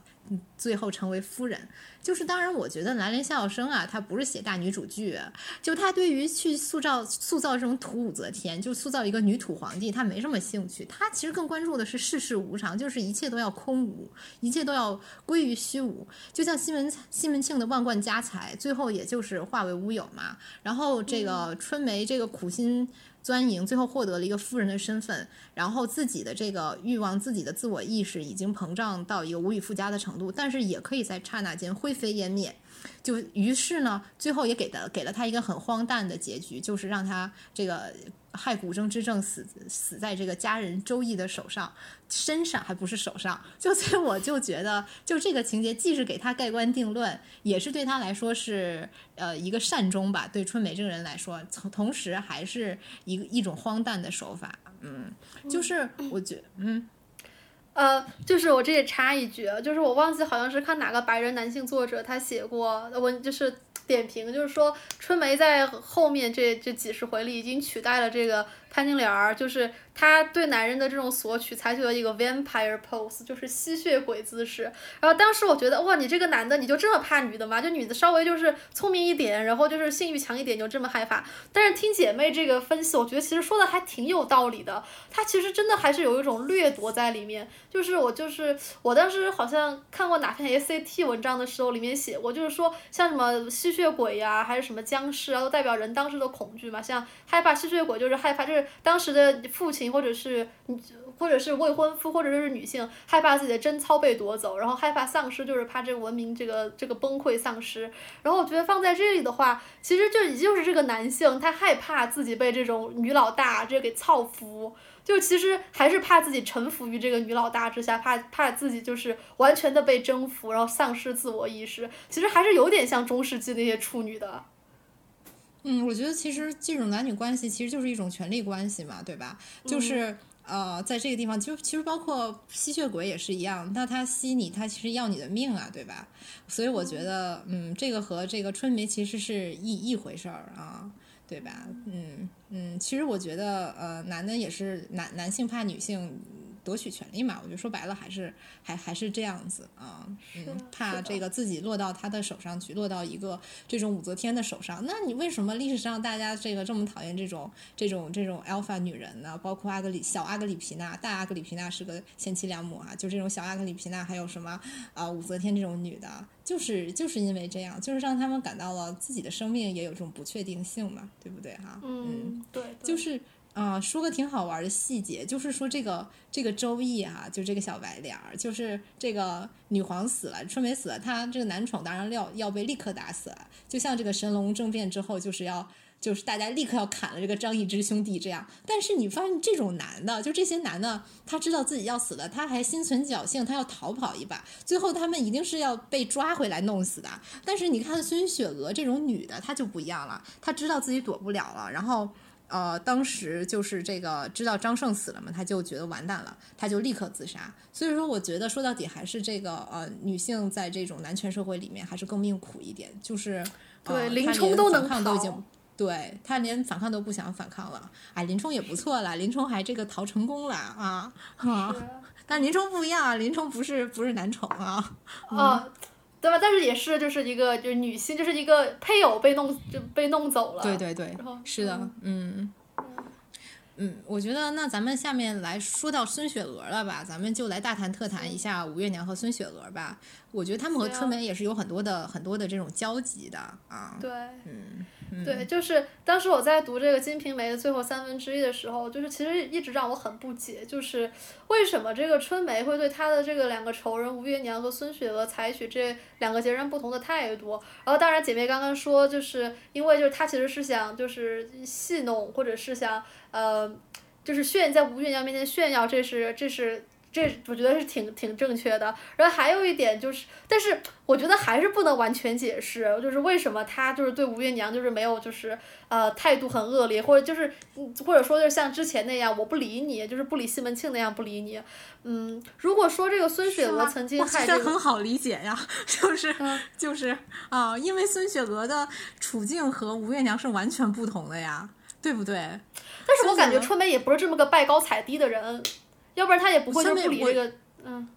最后成为夫人。就是当然，我觉得兰陵笑笑生啊，他不是写大女主剧，就他对于去塑造塑造这种土武则天，就塑造一个女土皇帝，他没什么兴趣。他其实更关注的是世事无常，就是一切都要空无，一切都要归于虚无。就像西门西门庆的万贯家财，最后也就是化为乌有嘛。然后这个春梅这个苦心。钻营，最后获得了一个夫人的身份，然后自己的这个欲望、自己的自我意识已经膨胀到一个无以复加的程度，但是也可以在刹那间灰飞烟灭。就于是呢，最后也给的给了他一个很荒诞的结局，就是让他这个。害古筝之症死死在这个家人周易的手上，身上还不是手上，就 所以我就觉得，就这个情节既是给他盖棺定论，也是对他来说是呃一个善终吧。对春梅这个人来说，同同时还是一个一种荒诞的手法。嗯，就是我觉嗯。呃，就是我这也插一句，就是我忘记好像是看哪个白人男性作者他写过文，就是点评，就是说春梅在后面这这几十回里已经取代了这个潘金莲儿，就是。他对男人的这种索取，采取了一个 vampire pose，就是吸血鬼姿势。然后当时我觉得，哇，你这个男的，你就这么怕女的吗？就女的稍微就是聪明一点，然后就是性欲强一点，就这么害怕？但是听姐妹这个分析，我觉得其实说的还挺有道理的。他其实真的还是有一种掠夺在里面。就是我就是我当时好像看过哪篇 SAT 文章的时候，里面写过，就是说像什么吸血鬼呀，还是什么僵尸啊，都代表人当时的恐惧嘛。像害怕吸血鬼，就是害怕，就是当时的父亲。或者是你，或者是未婚夫，或者说是女性，害怕自己的贞操被夺走，然后害怕丧失，就是怕这个文明这个这个崩溃丧失。然后我觉得放在这里的话，其实就就是这个男性，他害怕自己被这种女老大这给操服，就其实还是怕自己臣服于这个女老大之下，怕怕自己就是完全的被征服，然后丧失自我意识。其实还是有点像中世纪那些处女的。嗯，我觉得其实这种男女关系其实就是一种权力关系嘛，对吧？就是呃，在这个地方，就其实包括吸血鬼也是一样，那他吸你，他其实要你的命啊，对吧？所以我觉得，嗯，这个和这个春梅其实是一一回事儿啊，对吧？嗯嗯，其实我觉得，呃，男的也是男男性怕女性。夺取权利嘛，我就说白了，还是还还是这样子啊，嗯，怕这个自己落到他的手上去，落到一个这种武则天的手上。那你为什么历史上大家这个这么讨厌这种这种这种 alpha 女人呢？包括阿格里小阿格里皮娜，大阿格里皮娜是个贤妻良母啊，就这种小阿格里皮娜，还有什么啊武则天这种女的，就是就是因为这样，就是让他们感到了自己的生命也有这种不确定性嘛，对不对哈？嗯，对，就是。啊，说个挺好玩的细节，就是说这个这个周易啊，就这个小白脸儿，就是这个女皇死了，春梅死了，他这个男宠当然要要被立刻打死了，就像这个神龙政变之后，就是要就是大家立刻要砍了这个张易之兄弟这样。但是你发现这种男的，就这些男的，他知道自己要死了，他还心存侥幸，他要逃跑一把，最后他们一定是要被抓回来弄死的。但是你看孙雪娥这种女的，她就不一样了，她知道自己躲不了了，然后。呃，当时就是这个知道张胜死了嘛，他就觉得完蛋了，他就立刻自杀。所以说，我觉得说到底还是这个呃，女性在这种男权社会里面还是更命苦一点。就是对林冲都能抗都已经对他连反抗都不想反抗了。哎，林冲也不错了，林冲还这个逃成功了啊啊！但林冲不一样啊，林冲不是不是男宠啊啊。对吧？但是也是，就是一个就是女性，就是一个配偶被弄就被弄走了。对对对，是的，嗯嗯，我觉得那咱们下面来说到孙雪娥了吧，咱们就来大谈特谈一下吴月娘和孙雪娥吧。我觉得他们和春梅也是有很多的很多的这种交集的啊。对，嗯。对，就是当时我在读这个《金瓶梅》的最后三分之一的时候，就是其实一直让我很不解，就是为什么这个春梅会对她的这个两个仇人吴月娘和孙雪娥采取这两个截然不同的态度。然后，当然姐妹刚刚说，就是因为就是她其实是想就是戏弄，或者是想呃，就是炫在吴月娘面前炫耀，这是这是。这我觉得是挺挺正确的，然后还有一点就是，但是我觉得还是不能完全解释，就是为什么他就是对吴月娘就是没有就是呃态度很恶劣，或者就是或者说就是像之前那样我不理你，就是不理西门庆那样不理你。嗯，如果说这个孙雪娥曾经害这个，很好理解呀，就是就是啊，因为孙雪娥的处境和吴月娘是完全不同的呀，对不对？但是我感觉春梅也不是这么个拜高踩低的人。要不然他也不会就不理这个，嗯，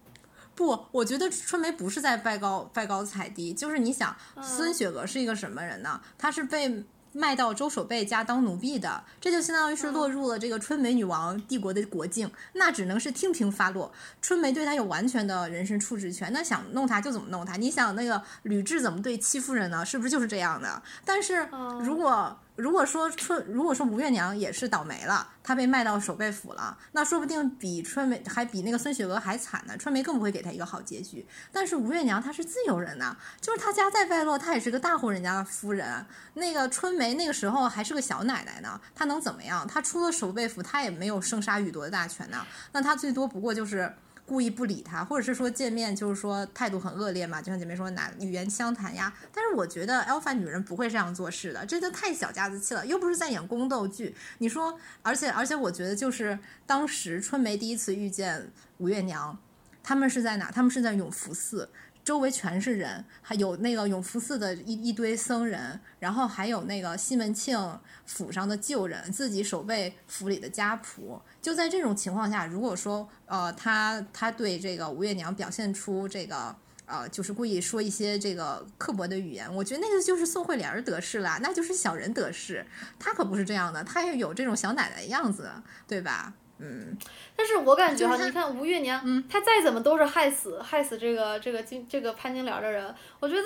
不，我觉得春梅不是在拜高拜高踩低，就是你想，孙雪娥是一个什么人呢？她是被卖到周守备家当奴婢的，这就相当于是落入了这个春梅女王帝国的国境，那只能是听凭发落。春梅对她有完全的人身处置权，那想弄她就怎么弄她。你想那个吕雉怎么对戚夫人呢？是不是就是这样的？但是如果。如果说春，如果说吴月娘也是倒霉了，她被卖到守备府了，那说不定比春梅还比那个孙雪娥还惨呢。春梅更不会给她一个好结局。但是吴月娘她是自由人呐，就是她家再败落，她也是个大户人家的夫人。那个春梅那个时候还是个小奶奶呢，她能怎么样？她出了守备府，她也没有生杀予夺的大权呢。那她最多不过就是。故意不理他，或者是说见面就是说态度很恶劣嘛，就像姐妹说拿语言相谈呀。但是我觉得 alpha 女人不会这样做事的，这就太小家子气了，又不是在演宫斗剧。你说，而且而且我觉得就是当时春梅第一次遇见吴月娘，他们是在哪？他们是在永福寺。周围全是人，还有那个永福寺的一一堆僧人，然后还有那个西门庆府上的旧人，自己守卫府里的家仆。就在这种情况下，如果说呃他他对这个吴月娘表现出这个呃就是故意说一些这个刻薄的语言，我觉得那个就是宋慧莲得势了，那就是小人得势。他可不是这样的，他也有这种小奶奶样子，对吧？嗯，但是我感觉哈，你看吴月娘，她再怎么都是害死害死这个这个金这个潘金莲的人。我觉得，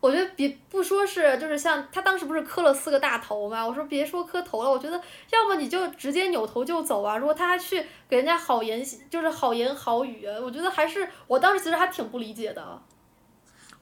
我觉得比不说是就是像她当时不是磕了四个大头吗？我说别说磕头了，我觉得要么你就直接扭头就走啊。如果他还去给人家好言就是好言好语，我觉得还是我当时其实还挺不理解的。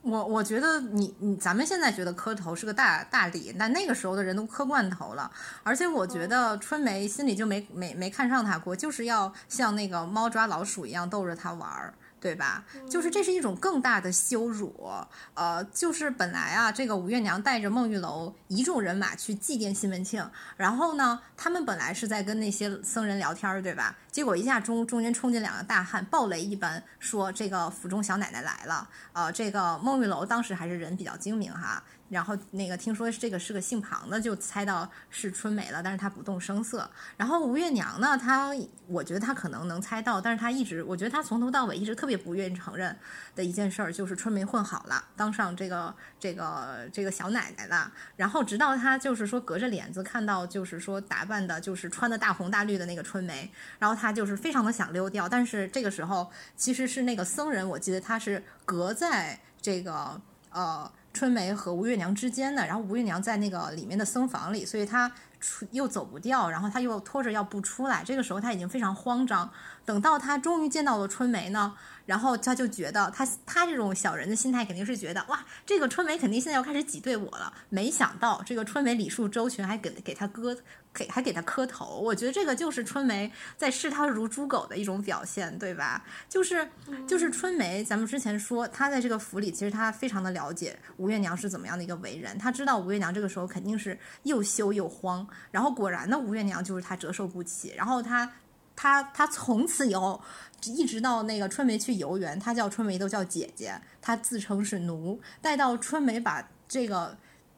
我我觉得你你咱们现在觉得磕头是个大大礼，但那个时候的人都磕惯头了，而且我觉得春梅心里就没没没看上他过，就是要像那个猫抓老鼠一样逗着他玩儿。对吧？就是这是一种更大的羞辱，呃，就是本来啊，这个吴月娘带着孟玉楼一众人马去祭奠西门庆，然后呢，他们本来是在跟那些僧人聊天儿，对吧？结果一下中中间冲进两个大汉，暴雷一般说这个府中小奶奶来了，呃，这个孟玉楼当时还是人比较精明哈。然后那个听说这个是个姓庞的，就猜到是春梅了，但是他不动声色。然后吴月娘呢，她我觉得她可能能猜到，但是她一直，我觉得她从头到尾一直特别不愿意承认的一件事儿，就是春梅混好了，当上这个这个这个小奶奶了。然后直到她就是说隔着帘子看到，就是说打扮的，就是穿的大红大绿的那个春梅，然后她就是非常的想溜掉，但是这个时候其实是那个僧人，我记得他是隔在这个呃。春梅和吴月娘之间的，然后吴月娘在那个里面的僧房里，所以她出又走不掉，然后她又拖着要不出来。这个时候她已经非常慌张。等到她终于见到了春梅呢，然后他就觉得，他他这种小人的心态肯定是觉得，哇，这个春梅肯定现在要开始挤兑我了。没想到这个春梅礼数周全，还给给他哥。给还给他磕头，我觉得这个就是春梅在视他如猪狗的一种表现，对吧？就是就是春梅，咱们之前说她在这个府里，其实她非常的了解吴月娘是怎么样的一个为人，她知道吴月娘这个时候肯定是又羞又慌，然后果然呢吴月娘就是她折寿不起，然后她她她从此以后一直到那个春梅去游园，她叫春梅都叫姐姐，她自称是奴，待到春梅把这个。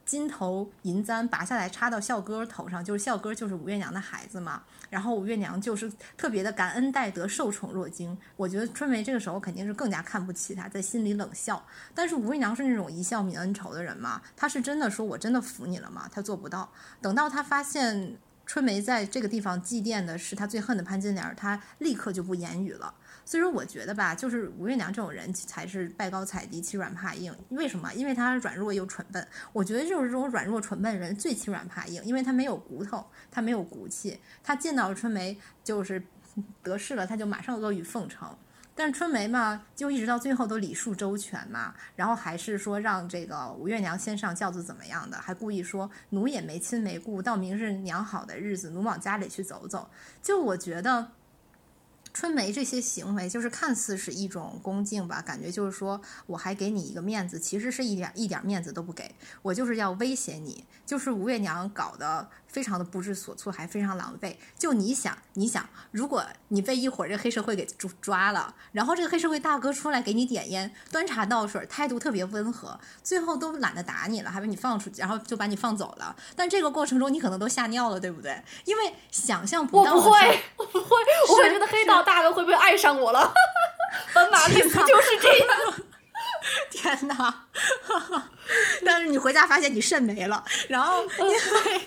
金头银簪拔下来插到孝哥头上，就是孝哥就是吴月娘的孩子嘛。然后吴月娘就是特别的感恩戴德，受宠若惊。我觉得春梅这个时候肯定是更加看不起他，在心里冷笑。但是吴月娘是那种一笑泯恩仇的人嘛，她是真的说我真的服你了吗？她做不到。等到她发现春梅在这个地方祭奠的是她最恨的潘金莲，她立刻就不言语了。所以说，我觉得吧，就是吴月娘这种人才是拜高踩低、欺软怕硬。为什么？因为她软弱又蠢笨。我觉得就是这种软弱蠢笨人最欺软怕硬，因为他没有骨头，他没有骨气。他见到春梅就是 得势了，他就马上阿谀奉承。但是春梅嘛，就一直到最后都礼数周全嘛，然后还是说让这个吴月娘先上轿子怎么样的，还故意说奴也没亲没故，到明日娘好的日子，奴往家里去走走。就我觉得。春梅这些行为，就是看似是一种恭敬吧，感觉就是说我还给你一个面子，其实是一点一点面子都不给我，就是要威胁你，就是吴月娘搞得。非常的不知所措，还非常狼狈。就你想，你想，如果你被一会儿这黑社会给抓抓了，然后这个黑社会大哥出来给你点烟、端茶倒水，态度特别温和，最后都懒得打你了，还把你放出去，然后就把你放走了。但这个过程中，你可能都吓尿了，对不对？因为想象不到。我不会，我不会，我会觉得黑道大哥会不会爱上我了？本马丽斯就是这样。天哪！但是你回家发现你肾没了，然后因为。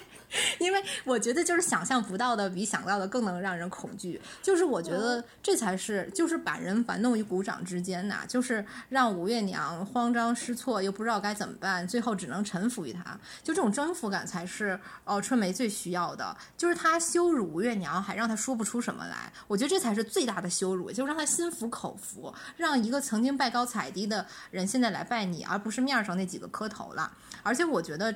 因为我觉得就是想象不到的，比想到的更能让人恐惧。就是我觉得这才是，就是把人玩弄于股掌之间呐。就是让吴月娘慌张失措，又不知道该怎么办，最后只能臣服于他。就这种征服感才是，哦，春梅最需要的。就是他羞辱吴月娘，还让他说不出什么来。我觉得这才是最大的羞辱，就让他心服口服，让一个曾经拜高踩低的人现在来拜你，而不是面上那几个磕头了。而且我觉得。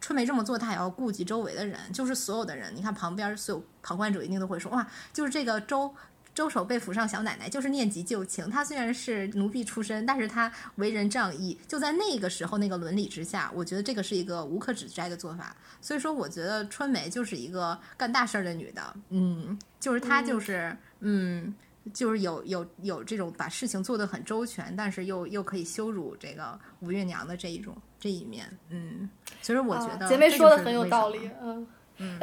春梅这么做，她也要顾及周围的人，就是所有的人。你看旁边所有旁观者一定都会说：“哇，就是这个周。”周守备府上小奶奶就是念及旧情，她虽然是奴婢出身，但是她为人仗义。就在那个时候那个伦理之下，我觉得这个是一个无可指摘的做法。所以说，我觉得春梅就是一个干大事儿的女的，嗯，就是她就是嗯。就是有有有这种把事情做得很周全，但是又又可以羞辱这个吴月娘的这一种这一面，嗯，其实我觉得姐妹说的很有道理，嗯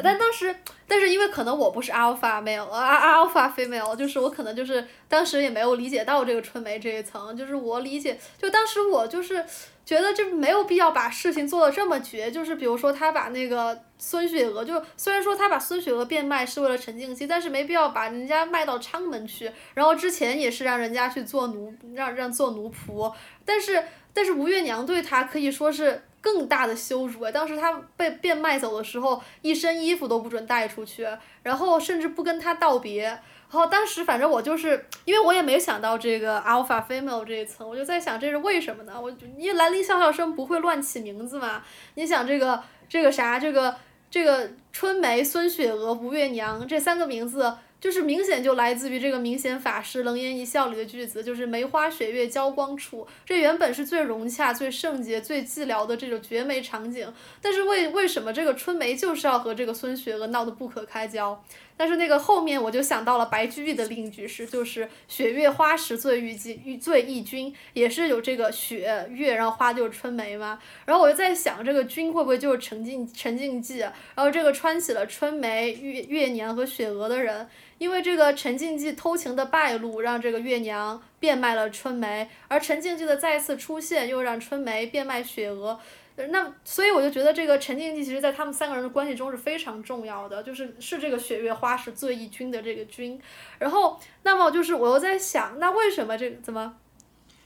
但当时但是因为可能我不是 alpha male 啊 alpha female，就是我可能就是当时也没有理解到这个春梅这一层，就是我理解，就当时我就是。觉得这没有必要把事情做的这么绝，就是比如说他把那个孙雪娥，就虽然说他把孙雪娥变卖是为了陈静熙，但是没必要把人家卖到昌门去。然后之前也是让人家去做奴，让让做奴仆。但是但是吴月娘对他可以说是更大的羞辱。当时他被变卖走的时候，一身衣服都不准带出去，然后甚至不跟他道别。然后当时反正我就是因为我也没想到这个 alpha female 这一层，我就在想这是为什么呢？我因为兰陵笑笑生不会乱起名字嘛。你想这个这个啥这个这个春梅、孙雪娥、吴月娘这三个名字。就是明显就来自于这个明显法师冷眼一笑里的句子，就是梅花雪月交光处，这原本是最融洽、最圣洁、最寂寥的这种绝美场景，但是为为什么这个春梅就是要和这个孙雪娥闹得不可开交？但是那个后面我就想到了白居易的另一句诗，就是雪月花时最欲君，最忆君，也是有这个雪月，然后花就是春梅嘛。然后我就在想，这个君会不会就是陈静陈静姬？然后这个穿起了春梅、月月娘和雪娥的人。因为这个陈静姬偷情的败露，让这个月娘变卖了春梅，而陈静姬的再次出现，又让春梅变卖雪娥。那所以我就觉得这个陈静姬其实在他们三个人的关系中是非常重要的，就是是这个雪月花是最忆君的这个君。然后，那么就是我又在想，那为什么这怎么？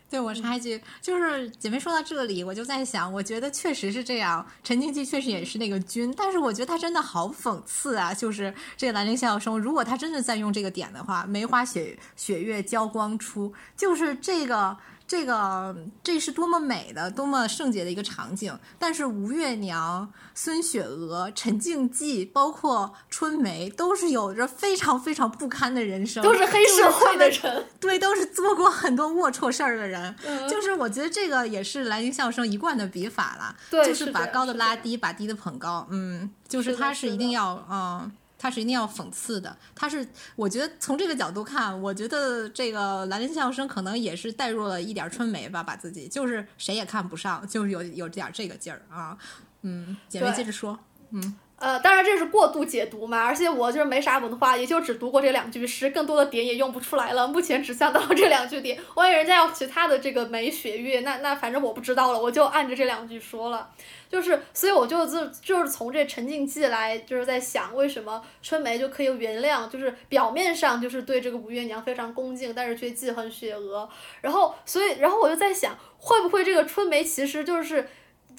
对我插一句，就是姐妹说到这里，我就在想，我觉得确实是这样，陈静姬确实也是那个君，但是我觉得他真的好讽刺啊！就是这个兰陵笑笑生，如果他真的在用这个点的话，梅花雪雪月交光出，就是这个。这个这是多么美的、多么圣洁的一个场景，但是吴月娘、孙雪娥、陈静姬，包括春梅，都是有着非常非常不堪的人生，都是黑社会的人，对，都是做过很多龌龊事儿的人。就是我觉得这个也是兰陵笑声一贯的笔法了，就是把高的拉低，把低的捧高。嗯，就是他是一定要嗯。他是一定要讽刺的，他是我觉得从这个角度看，我觉得这个兰陵笑声可能也是带入了一点春梅吧，把自己就是谁也看不上，就是有有点这个劲儿啊，嗯，姐妹接着说，嗯。呃，当然这是过度解读嘛，而且我就是没啥文化，也就只读过这两句诗，更多的点也用不出来了。目前只想到这两句点，万一人家要其他的这个梅雪月，那那反正我不知道了，我就按着这两句说了。就是，所以我就就就是从这陈静记来，就是在想为什么春梅就可以原谅，就是表面上就是对这个吴月娘非常恭敬，但是却记恨雪娥。然后，所以，然后我就在想，会不会这个春梅其实就是。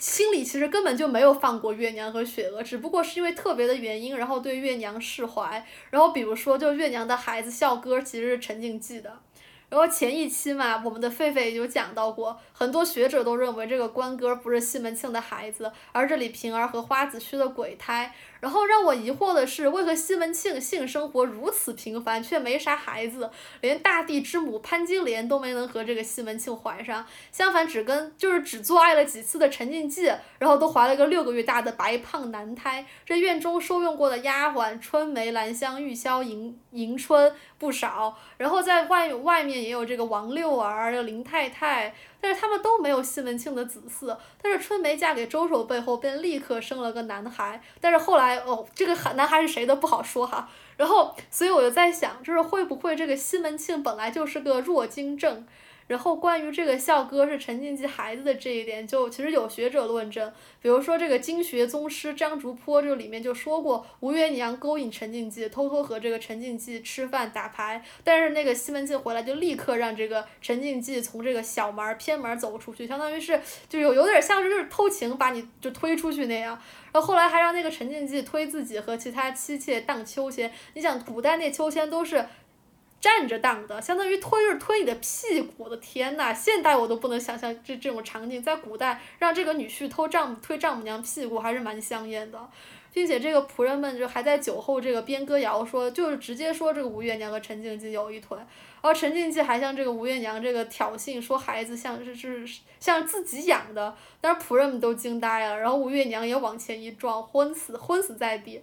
心里其实根本就没有放过月娘和雪娥，只不过是因为特别的原因，然后对月娘释怀。然后比如说，就月娘的孩子孝哥其实是陈静记的。然后前一期嘛，我们的狒狒有讲到过，很多学者都认为这个官哥不是西门庆的孩子，而这里平儿和花子虚的鬼胎。然后让我疑惑的是，为何西门庆性生活如此平凡，却没啥孩子，连大地之母潘金莲都没能和这个西门庆怀上，相反只跟就是只做爱了几次的陈静姬，然后都怀了个六个月大的白胖男胎。这院中收用过的丫鬟春梅、兰香、玉箫、迎迎春不少，然后在外外面也有这个王六儿、林太太。但是他们都没有西门庆的子嗣，但是春梅嫁给周守背后便立刻生了个男孩，但是后来哦，这个男孩是谁的不好说哈。然后，所以我就在想，就是会不会这个西门庆本来就是个弱精症？然后关于这个笑歌是陈静姬孩子的这一点，就其实有学者论证，比如说这个经学宗师张竹坡这里面就说过，吴月娘勾引陈静姬，偷偷和这个陈静姬吃饭打牌，但是那个西门庆回来就立刻让这个陈静姬从这个小门偏门走出去，相当于是就有有点像是就是偷情把你就推出去那样，然后后来还让那个陈静姬推自己和其他妻妾荡秋千，你想古代那秋千都是。站着荡的，相当于推着推你的屁股，我的天呐！现代我都不能想象这这种场景，在古代让这个女婿偷丈母推丈母娘屁股还是蛮香艳的。并且这个仆人们就还在酒后这个编歌谣，说就是直接说这个吴月娘和陈静姬有一腿，然后陈静姬还向这个吴月娘这个挑衅，说孩子像是是像自己养的，但是仆人们都惊呆了，然后吴月娘也往前一撞，昏死昏死在地。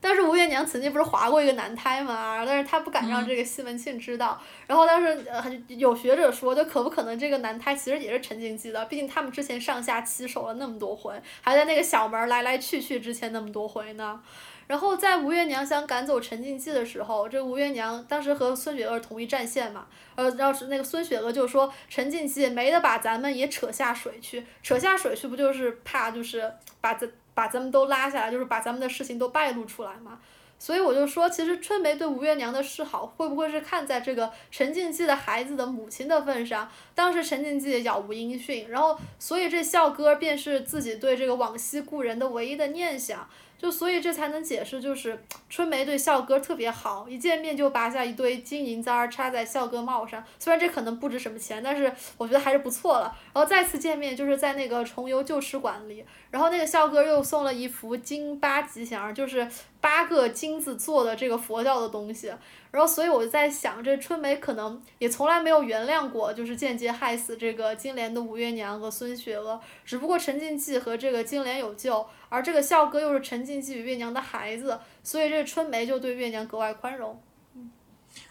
但是吴月娘曾经不是怀过一个男胎嘛，但是她不敢让这个西门庆知道。然后当时呃有学者说，就可不可能这个男胎其实也是陈静姬的？毕竟他们之前上下其手了那么多回，还在那个小门来来去去之前那么多回呢。然后在吴月娘想赶走陈静记的时候，这吴月娘当时和孙雪娥同一战线嘛，呃，要是那个孙雪娥就说陈静记没得把咱们也扯下水去，扯下水去不就是怕就是把咱。把咱们都拉下来，就是把咱们的事情都败露出来嘛。所以我就说，其实春梅对吴月娘的示好，会不会是看在这个陈静姬的孩子的母亲的份上？当时陈静姬也杳无音讯，然后所以这校歌便是自己对这个往昔故人的唯一的念想。就所以这才能解释，就是春梅对笑哥特别好，一见面就拔下一堆金银簪插在笑哥帽上。虽然这可能不值什么钱，但是我觉得还是不错了。然后再次见面就是在那个重游旧使馆里，然后那个笑哥又送了一幅金八吉祥，就是八个金子做的这个佛教的东西。然后所以我就在想，这春梅可能也从来没有原谅过，就是间接害死这个金莲的吴月娘和孙雪娥。只不过陈静姬和这个金莲有救。而这个孝哥又是陈静姬与月娘的孩子，所以这春梅就对月娘格外宽容。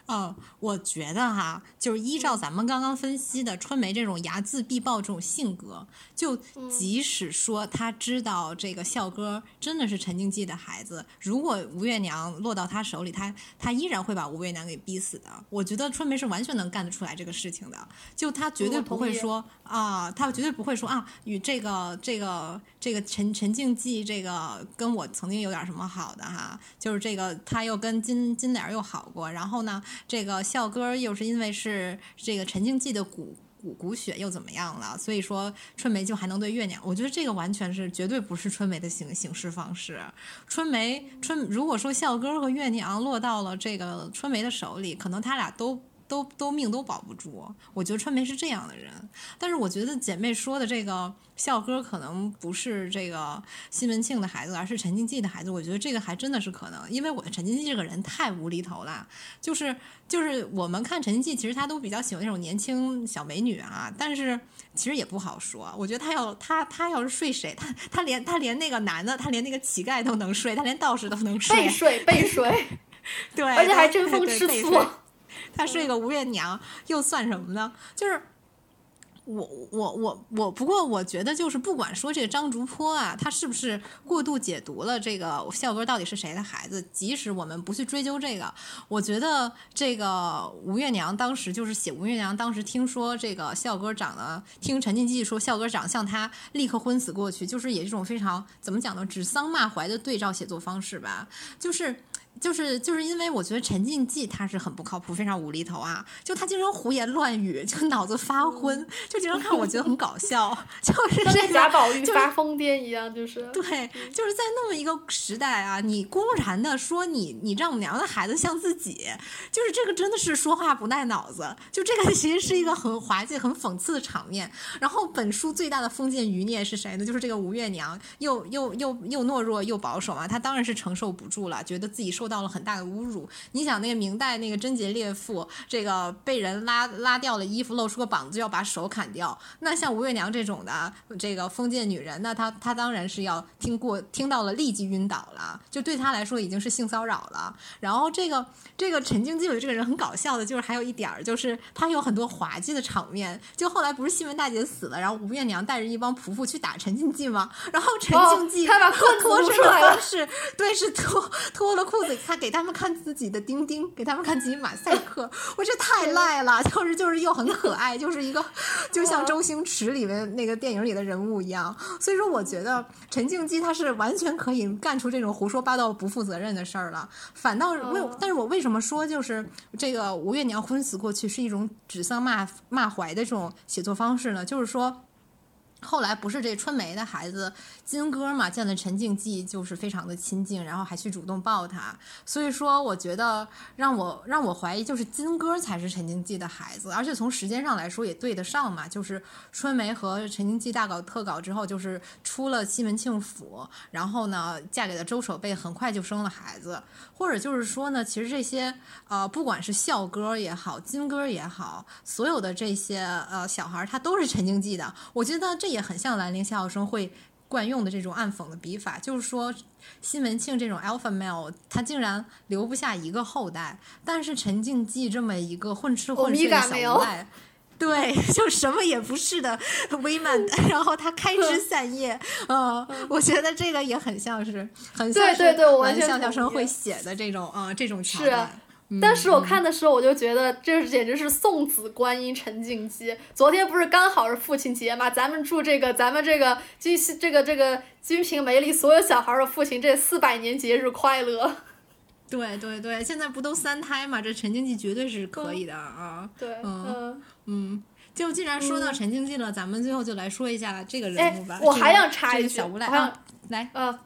嗯，我觉得哈，就是依照咱们刚刚分析的春梅这种睚眦必报这种性格，就即使说他知道这个孝哥真的是陈静姬的孩子，如果吴月娘落到他手里，他他依然会把吴月娘给逼死的。我觉得春梅是完全能干得出来这个事情的，就他绝对不会说啊，他绝对不会说啊，与这个这个这个陈陈静姬这个跟我曾经有点什么好的哈，就是这个他又跟金金莲又好过，然后呢？这个笑歌又是因为是这个陈静姬的骨骨骨血又怎么样了？所以说春梅就还能对月娘，我觉得这个完全是绝对不是春梅的行行事方式。春梅春如果说笑歌和月娘落到了这个春梅的手里，可能他俩都。都都命都保不住，我觉得川梅是这样的人，但是我觉得姐妹说的这个笑哥可能不是这个西门庆的孩子，而是陈静姬的孩子。我觉得这个还真的是可能，因为我陈静姬这个人太无厘头了，就是就是我们看陈静姬，其实他都比较喜欢那种年轻小美女啊，但是其实也不好说。我觉得他要他他要是睡谁，他他连他连那个男的，他连那个乞丐都能睡，他连道士都能睡，被睡被睡，对，而且还争风吃醋。她是一个吴月娘，又算什么呢？就是我我我我，不过我觉得就是不管说这个张竹坡啊，他是不是过度解读了这个笑哥到底是谁的孩子？即使我们不去追究这个，我觉得这个吴月娘当时就是写吴月娘当时听说这个笑哥长得，听陈静姬说笑哥长得像他，立刻昏死过去，就是也是一种非常怎么讲呢？指桑骂槐的对照写作方式吧，就是。就是就是因为我觉得陈静姬他是很不靠谱，非常无厘头啊！就他经常胡言乱语，就脑子发昏，就经常看我觉得很搞笑，就是跟贾宝玉发疯癫一样，就是对，就是在那么一个时代啊，你公然的说你你丈母娘的孩子像自己，就是这个真的是说话不带脑子，就这个其实是一个很滑稽、很讽刺的场面。然后本书最大的封建余孽是谁呢？就是这个吴月娘，又又又又懦弱又保守嘛，她当然是承受不住了，觉得自己受。到了很大的侮辱。你想，那个明代那个贞洁烈妇，这个被人拉拉掉了衣服，露出个膀子就，要把手砍掉。那像吴月娘这种的这个封建女人，那她她当然是要听过听到了立即晕倒了，就对她来说已经是性骚扰了。然后这个这个陈经济这个人很搞笑的，就是还有一点儿，就是他有很多滑稽的场面。就后来不是西门大姐死了，然后吴月娘带着一帮仆妇去打陈经济吗？然后陈经济他把裤子脱出来了，是对，是脱脱了裤子。他给他们看自己的丁丁，给他们看自己马赛 克，我这太赖了，就是就是又很可爱，就是一个 就像周星驰里面那个电影里的人物一样。所以说，我觉得陈静姬他是完全可以干出这种胡说八道、不负责任的事儿了。反倒为，但是我为什么说就是这个吴月娘昏死过去是一种指桑骂骂槐的这种写作方式呢？就是说。后来不是这春梅的孩子金哥嘛，见了陈静姬就是非常的亲近，然后还去主动抱她。所以说，我觉得让我让我怀疑，就是金哥才是陈静姬的孩子，而且从时间上来说也对得上嘛。就是春梅和陈静姬大搞特搞之后，就是出了西门庆府，然后呢嫁给了周守备，很快就生了孩子。或者就是说呢，其实这些呃，不管是笑哥也好，金哥也好，所有的这些呃小孩，他都是陈静姬的。我觉得这。也很像兰陵笑笑生会惯用的这种暗讽的笔法，就是说西门庆这种 alpha male，他竟然留不下一个后代，但是陈静济这么一个混吃混睡的小无赖，对，就什么也不是的威曼，然后他开枝散叶，呃，我觉得这个也很像是，很像是兰陵笑笑生会写的这种啊这种桥段。当时我看的时候，我就觉得这简直是送子观音陈静姬。昨天不是刚好是父亲节嘛？咱们祝这个咱们这个金这个这个《金瓶梅》里所有小孩的父亲这四百年节日快乐。对对对，现在不都三胎嘛？这陈静姬绝对是可以的啊。对，嗯嗯。就既然说到陈静姬了，咱们最后就来说一下这个人物吧。我还想插一句，我想来，呃，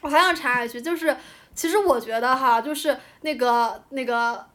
我还想插一句，就是。其实我觉得哈，就是那个那个。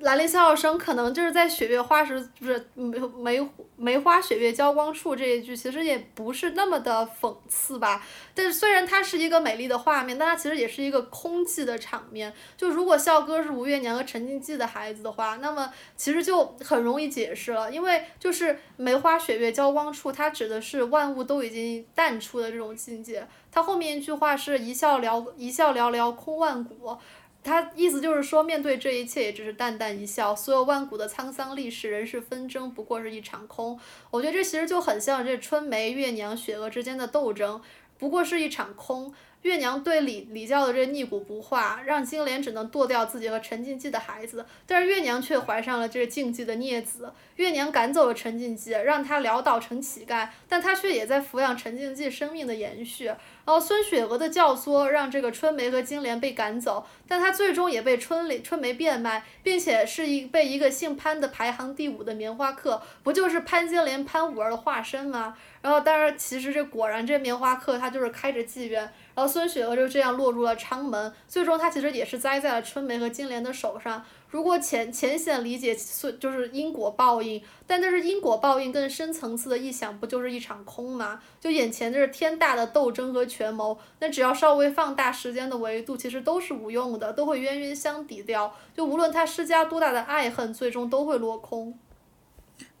兰陵笑笑生可能就是在雪月花时，不是梅梅梅花雪月交光处这一句，其实也不是那么的讽刺吧。但是虽然它是一个美丽的画面，但它其实也是一个空寂的场面。就如果笑哥是吴月娘和陈静济的孩子的话，那么其实就很容易解释了，因为就是梅花雪月交光处，它指的是万物都已经淡出的这种境界。他后面一句话是一笑寥一笑寥寥空万古。他意思就是说，面对这一切，也只是淡淡一笑。所有万古的沧桑历史、人世纷争，不过是一场空。我觉得这其实就很像这春梅、月娘、雪娥之间的斗争，不过是一场空。月娘对李李教的这逆骨不化，让金莲只能剁掉自己和陈静姬的孩子，但是月娘却怀上了这静姬的孽子。月娘赶走了陈静姬，让他潦倒成乞丐，但他却也在抚养陈静姬生命的延续。然后孙雪娥的教唆让这个春梅和金莲被赶走，但她最终也被春莲春梅变卖，并且是一被一个姓潘的排行第五的棉花客，不就是潘金莲潘五儿的化身吗？然后，当然其实这果然这棉花客他就是开着妓院。然后孙雪娥就这样落入了昌门，最终她其实也是栽在了春梅和金莲的手上。如果浅浅显理解，就是因果报应，但这是因果报应更深层次的臆想，不就是一场空吗？就眼前这是天大的斗争和权谋，那只要稍微放大时间的维度，其实都是无用的，都会冤冤相抵掉。就无论他施加多大的爱恨，最终都会落空。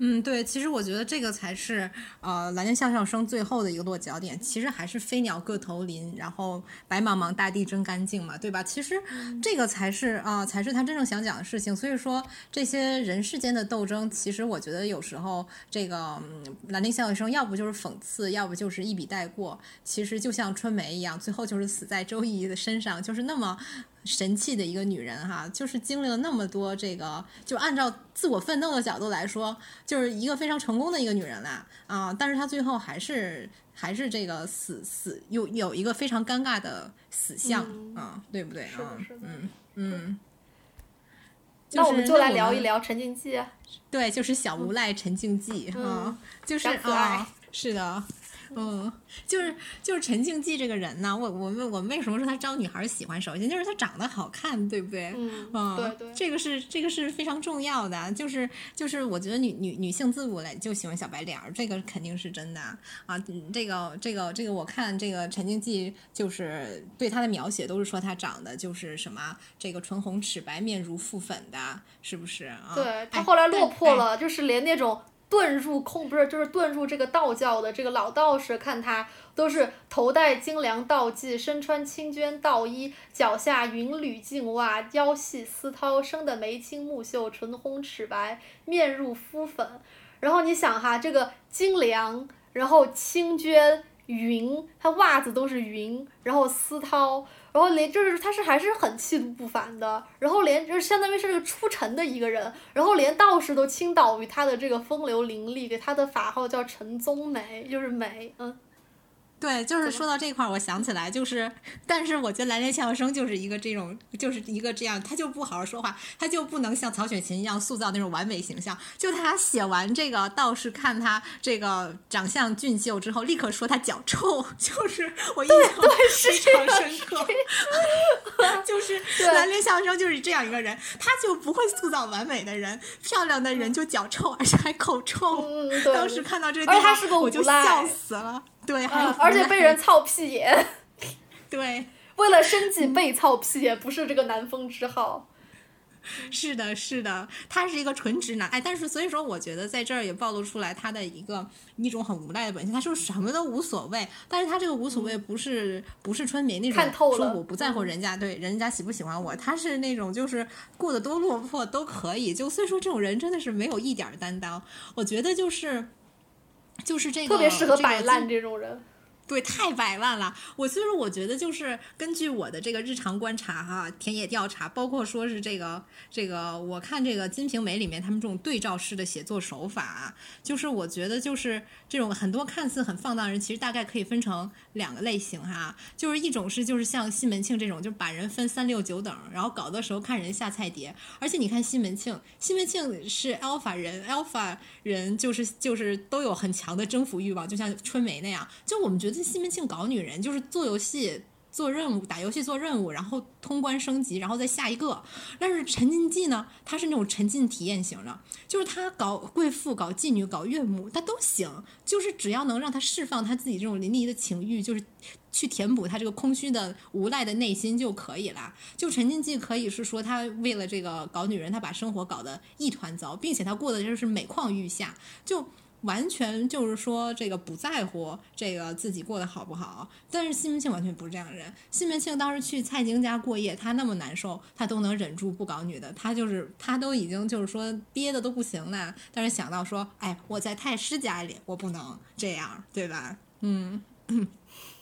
嗯，对，其实我觉得这个才是呃《兰陵笑笑生》最后的一个落脚点。其实还是飞鸟各投林，然后白茫茫大地真干净嘛，对吧？其实这个才是啊，才是他真正想讲的事情。所以说，这些人世间的斗争，其实我觉得有时候这个《兰陵笑笑生》要不就是讽刺，要不就是一笔带过。其实就像春梅一样，最后就是死在周易的身上，就是那么。神气的一个女人哈，就是经历了那么多这个，就按照自我奋斗的角度来说，就是一个非常成功的一个女人啦啊！但是她最后还是还是这个死死有有一个非常尴尬的死相啊，对不对啊？嗯嗯。那我们就来聊一聊陈静姬。对，就是小无赖陈静姬啊，就是啊，是的。嗯，就是就是陈静姬这个人呢，我我们我们为什么说他招女孩喜欢？首先就是他长得好看，对不对？嗯，对对，这个是这个是非常重要的。就是就是我觉得女女女性自古来就喜欢小白脸儿，这个肯定是真的啊。这个这个这个，我看这个陈静姬就是对他的描写都是说他长得就是什么这个唇红齿白、面如覆粉的，是不是啊？对她后来落魄了，就是连那种。遁入空不是，就是遁入这个道教的这个老道士，看他都是头戴精良道髻，身穿青绢道衣，脚下云履净袜，腰系丝绦，生得眉清目秀，唇红齿白，面如敷粉。然后你想哈，这个精良，然后青绢云，他袜子都是云，然后丝绦。然后连就是他是还是很气度不凡的，然后连就是相当于是个出尘的一个人，然后连道士都倾倒于他的这个风流凌厉，给他的法号叫陈宗美，就是美，嗯。对，就是说到这块儿，我想起来，就是，但是我觉得兰陵笑声就是一个这种，就是一个这样，他就不好好说话，他就不能像曹雪芹一样塑造那种完美形象。就他写完这个道士看他这个长相俊秀之后，立刻说他脚臭，就是我印象非常深刻。就是 兰陵笑声就是这样一个人，他就不会塑造完美的人，漂亮的人就脚臭，而且还口臭。当时看到这个地方，我就笑死了。对，而且被人操屁眼，对，为了生计被操屁眼，不是这个南风之好。是的，是的，他是一个纯直男，哎，但是所以说，我觉得在这儿也暴露出来他的一个一种很无赖的本性，他说什么都无所谓，但是他这个无所谓不是不是春梅那种说我不在乎人家对人家喜不喜欢我，他是那种就是过得多落魄都可以，就所以说这种人真的是没有一点担当，我觉得就是。就是这个特别适合摆烂这种人，对，太摆烂了。我所以说，我觉得就是根据我的这个日常观察哈，田野调查，包括说是这个这个，我看这个《金瓶梅》里面他们这种对照式的写作手法，就是我觉得就是这种很多看似很放荡人，其实大概可以分成。两个类型哈，就是一种是就是像西门庆这种，就把人分三六九等，然后搞的时候看人下菜碟。而且你看西门庆，西门庆是 alpha 人，alpha 人就是就是都有很强的征服欲望，就像春梅那样。就我们觉得西门庆搞女人就是做游戏。做任务，打游戏做任务，然后通关升级，然后再下一个。但是沉浸记呢，他是那种沉浸体验型的，就是他搞贵妇、搞妓女、搞岳母，他都行，就是只要能让他释放他自己这种淋漓的情欲，就是去填补他这个空虚的无赖的内心就可以了。就沉浸记可以是说他为了这个搞女人，他把生活搞得一团糟，并且他过的就是每况愈下，就。完全就是说，这个不在乎这个自己过得好不好。但是西门庆完全不是这样的人。西门庆当时去蔡京家过夜，他那么难受，他都能忍住不搞女的。他就是他都已经就是说憋的都不行了，但是想到说，哎，我在太师家里，我不能这样，对吧？嗯。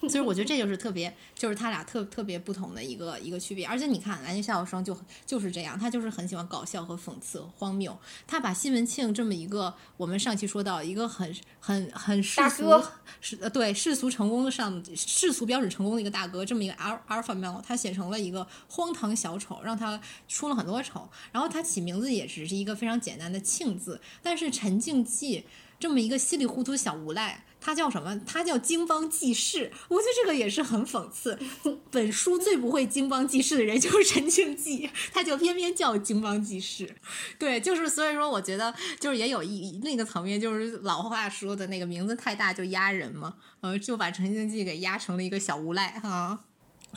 所以我觉得这就是特别，就是他俩特特别不同的一个一个区别。而且你看，蓝笑笑生就就是这样，他就是很喜欢搞笑和讽刺、荒谬。他把西门庆这么一个，我们上期说到一个很很很世俗，是呃对世俗成功的上世俗标准成功的一个大哥，这么一个阿阿尔法 male，他写成了一个荒唐小丑，让他出了很多丑。然后他起名字也只是一个非常简单的庆字，但是陈静济这么一个稀里糊涂小无赖。他叫什么？他叫经邦济世。我觉得这个也是很讽刺。本书最不会经邦济世的人就是陈庆济，他就偏偏叫经邦济世。对，就是所以说，我觉得就是也有一另一个层面，就是老话说的那个名字太大就压人嘛，呃，就把陈庆济给压成了一个小无赖哈。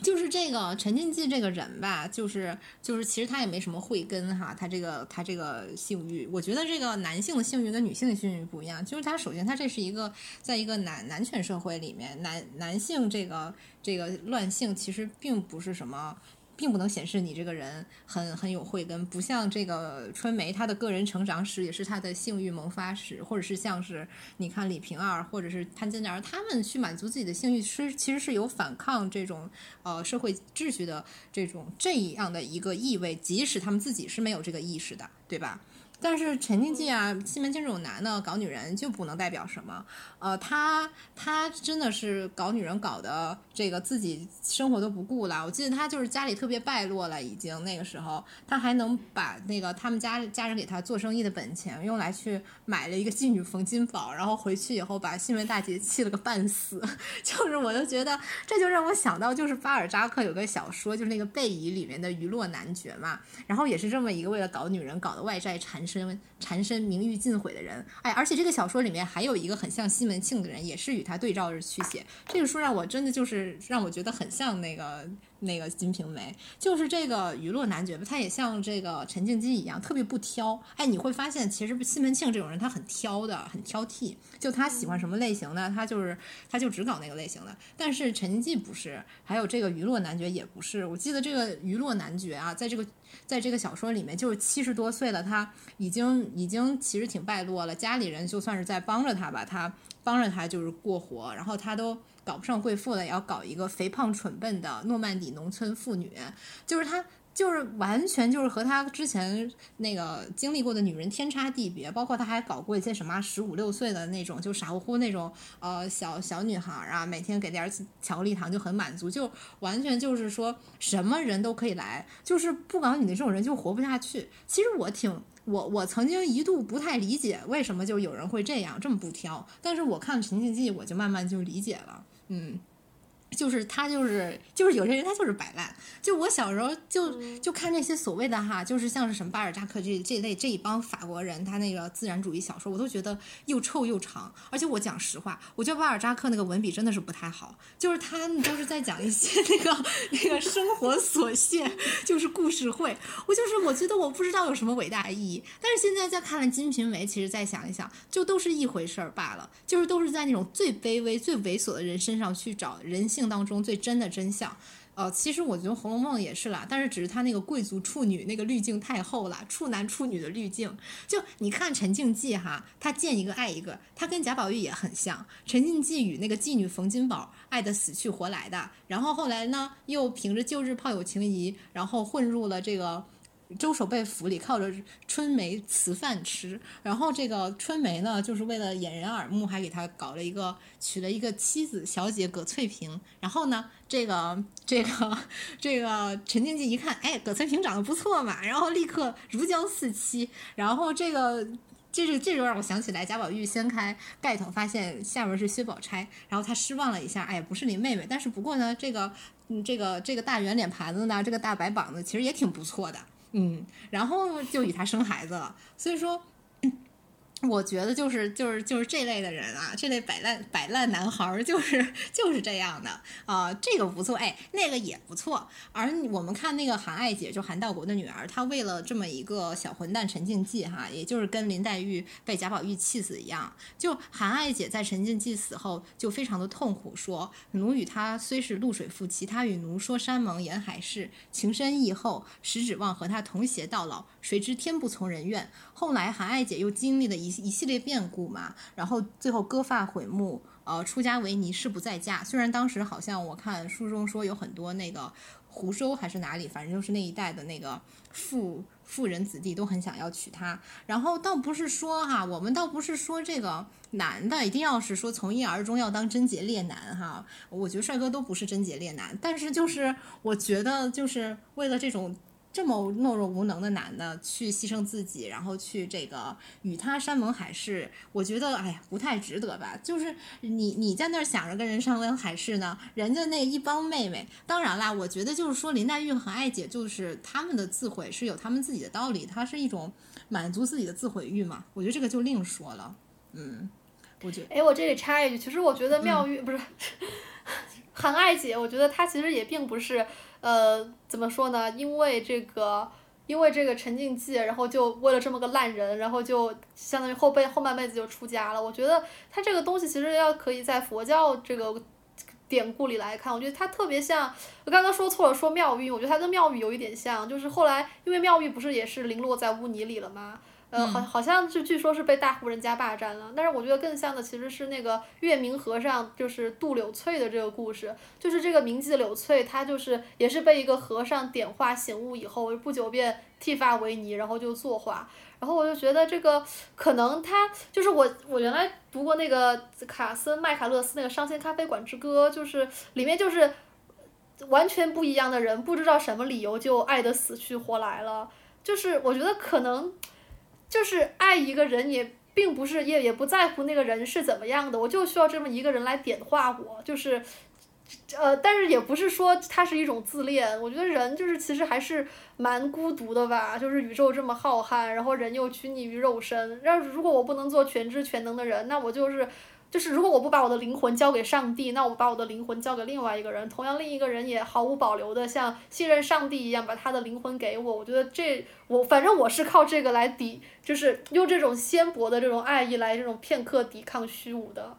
就是这个陈静济这个人吧，就是就是，其实他也没什么慧根哈，他这个他这个性欲，我觉得这个男性的性欲跟女性的性欲不一样，就是他首先他这是一个在一个男男权社会里面，男男性这个这个乱性其实并不是什么。并不能显示你这个人很很有慧根，不像这个春梅，她的个人成长史也是她的性欲萌发史，或者是像是你看李瓶儿或者是潘金莲，他们去满足自己的性欲是其实是有反抗这种呃社会秩序的这种这样的一个意味，即使他们自己是没有这个意识的，对吧？但是陈静济啊、西门庆这种男的搞女人就不能代表什么，呃，他他真的是搞女人搞的这个自己生活都不顾了。我记得他就是家里特别败落了，已经那个时候他还能把那个他们家家人给他做生意的本钱用来去买了一个妓女冯金宝，然后回去以后把西门大姐气了个半死。就是我就觉得这就让我想到就是巴尔扎克有个小说，就是那个贝姨里面的娱乐男爵嘛，然后也是这么一个为了搞女人搞的外债缠身。身缠身名誉尽毁的人，哎，而且这个小说里面还有一个很像西门庆的人，也是与他对照着去写。这个书让我真的就是让我觉得很像那个。那个《金瓶梅》就是这个娱乐男爵吧，他也像这个陈静基一样，特别不挑。哎，你会发现，其实西门庆这种人他很挑的，很挑剔。就他喜欢什么类型的，他就是他就只搞那个类型的。但是陈静基不是，还有这个娱乐男爵也不是。我记得这个娱乐男爵啊，在这个在这个小说里面，就是七十多岁了，他已经已经其实挺败落了。家里人就算是在帮着他吧，他帮着他就是过活，然后他都。搞不上贵妇了，也要搞一个肥胖蠢笨的诺曼底农村妇女，就是他就是完全就是和他之前那个经历过的女人天差地别，包括他还搞过一些什么十五六岁的那种就傻乎乎那种呃小小女孩啊，每天给点巧克力糖就很满足，就完全就是说什么人都可以来，就是不搞你的这种人就活不下去。其实我挺我我曾经一度不太理解为什么就有人会这样这么不挑，但是我看《陈静记》我就慢慢就理解了，嗯。就是他，就是就是有些人他就是摆烂。就我小时候就就看那些所谓的哈，就是像是什么巴尔扎克这这类这一帮法国人，他那个自然主义小说，我都觉得又臭又长。而且我讲实话，我觉得巴尔扎克那个文笔真的是不太好，就是他都是在讲一些那个那个生活琐屑，就是故事会。我就是我觉得我不知道有什么伟大意义。但是现在再看了《金瓶梅》，其实再想一想，就都是一回事儿罢了，就是都是在那种最卑微、最猥琐的人身上去找人性。当中最真的真相，呃，其实我觉得《红楼梦》也是啦，但是只是他那个贵族处女那个滤镜太厚了，处男处女的滤镜。就你看陈静记哈，他见一个爱一个，他跟贾宝玉也很像。陈静记与那个妓女冯金宝爱得死去活来的，然后后来呢，又凭着旧日炮友情谊，然后混入了这个。周守备府里靠着春梅辞饭吃，然后这个春梅呢，就是为了掩人耳目，还给他搞了一个娶了一个妻子小姐葛翠萍。然后呢，这个这个这个陈静静一看，哎，葛翠萍长得不错嘛，然后立刻如胶似漆。然后这个这是这就让我想起来，贾宝玉掀开盖头，发现下面是薛宝钗，然后他失望了一下，哎，不是林妹妹。但是不过呢，这个嗯，这个这个大圆脸盘子呢，这个大白膀子，其实也挺不错的。嗯，然后就与他生孩子了，所以说。我觉得就是就是就是这类的人啊，这类摆烂摆烂男孩儿就是 就是这样的啊，这个不错，哎，那个也不错。而我们看那个韩爱姐，就韩道国的女儿，她为了这么一个小混蛋陈静济哈，也就是跟林黛玉被贾宝玉气死一样，就韩爱姐在陈静济死后就非常的痛苦，说奴与他虽是露水夫妻，他与奴说山盟沿海誓，情深意厚，实指望和他同偕到老，谁知天不从人愿。后来韩爱姐又经历了一一系列变故嘛，然后最后割发毁目，呃，出家为尼，誓不再嫁。虽然当时好像我看书中说有很多那个湖州还是哪里，反正就是那一带的那个富富人子弟都很想要娶她。然后倒不是说哈，我们倒不是说这个男的一定要是说从一而终要当贞洁烈男哈，我觉得帅哥都不是贞洁烈男，但是就是我觉得就是为了这种。这么懦弱无能的男的去牺牲自己，然后去这个与他山盟海誓，我觉得哎呀不太值得吧。就是你你在那儿想着跟人山盟海誓呢，人家那一帮妹妹，当然啦，我觉得就是说林黛玉和爱姐就是他们的自毁是有他们自己的道理，它是一种满足自己的自毁欲嘛。我觉得这个就另说了。嗯，我觉得。哎，我这里插一句，其实我觉得妙玉不是 韩爱姐，我觉得她其实也并不是。呃，怎么说呢？因为这个，因为这个陈静济，然后就为了这么个烂人，然后就相当于后辈后半辈子就出家了。我觉得他这个东西其实要可以在佛教这个典故里来看，我觉得他特别像我刚刚说错了，说妙玉，我觉得他跟妙玉有一点像，就是后来因为妙玉不是也是零落在污泥里了吗？呃，好，好像是据说是被大户人家霸占了，但是我觉得更像的其实是那个月明和尚，就是渡柳翠的这个故事，就是这个名妓柳翠，她就是也是被一个和尚点化醒悟以后，不久便剃发为尼，然后就作画，然后我就觉得这个可能他就是我，我原来读过那个卡森麦卡勒斯那个《伤心咖啡馆之歌》，就是里面就是完全不一样的人，不知道什么理由就爱得死去活来了，就是我觉得可能。就是爱一个人也并不是也也不在乎那个人是怎么样的，我就需要这么一个人来点化我，就是，呃，但是也不是说它是一种自恋，我觉得人就是其实还是蛮孤独的吧，就是宇宙这么浩瀚，然后人又拘泥于肉身，要是如果我不能做全知全能的人，那我就是。就是如果我不把我的灵魂交给上帝，那我把我的灵魂交给另外一个人，同样另一个人也毫无保留的像信任上帝一样把他的灵魂给我。我觉得这我反正我是靠这个来抵，就是用这种纤薄的这种爱意来这种片刻抵抗虚无的。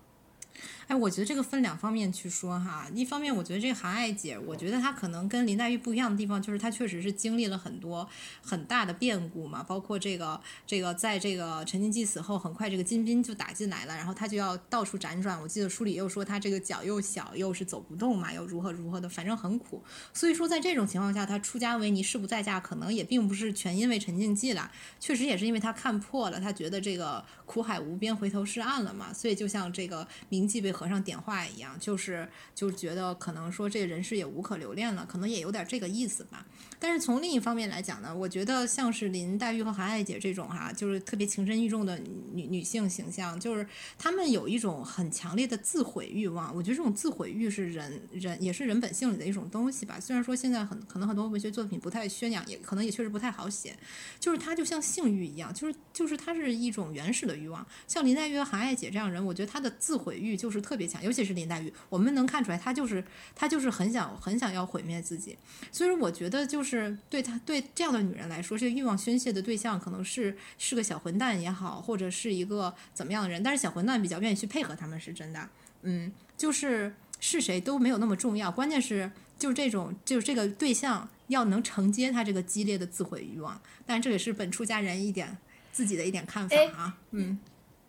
哎，我觉得这个分两方面去说哈。一方面，我觉得这个韩爱姐，我觉得她可能跟林黛玉不一样的地方，就是她确实是经历了很多很大的变故嘛，包括这个这个，在这个陈静姬死后，很快这个金兵就打进来了，然后她就要到处辗转。我记得书里又说她这个脚又小，又是走不动嘛，又如何如何的，反正很苦。所以说，在这种情况下，她出家为尼，誓不再嫁，可能也并不是全因为陈静姬了，确实也是因为她看破了，她觉得这个苦海无边，回头是岸了嘛。所以就像这个铭记被和尚点化一样，就是就觉得可能说这人世也无可留恋了，可能也有点这个意思吧。但是从另一方面来讲呢，我觉得像是林黛玉和韩爱姐这种哈，就是特别情深意重的女女性形象，就是她们有一种很强烈的自毁欲望。我觉得这种自毁欲是人人也是人本性里的一种东西吧。虽然说现在很可能很多文学作品不太宣扬，也可能也确实不太好写，就是它就像性欲一样，就是就是它是一种原始的欲望。像林黛玉和韩爱姐这样人，我觉得她的自毁欲就是特别强，尤其是林黛玉，我们能看出来她就是她就是很想很想要毁灭自己。所以说，我觉得就是对她对这样的女人来说，这个欲望宣泄的对象可能是是个小混蛋也好，或者是一个怎么样的人。但是小混蛋比较愿意去配合他们，是真的。嗯，就是是谁都没有那么重要，关键是就是这种就是这个对象要能承接她这个激烈的自毁欲望。但这也是本出家人一点自己的一点看法啊。嗯。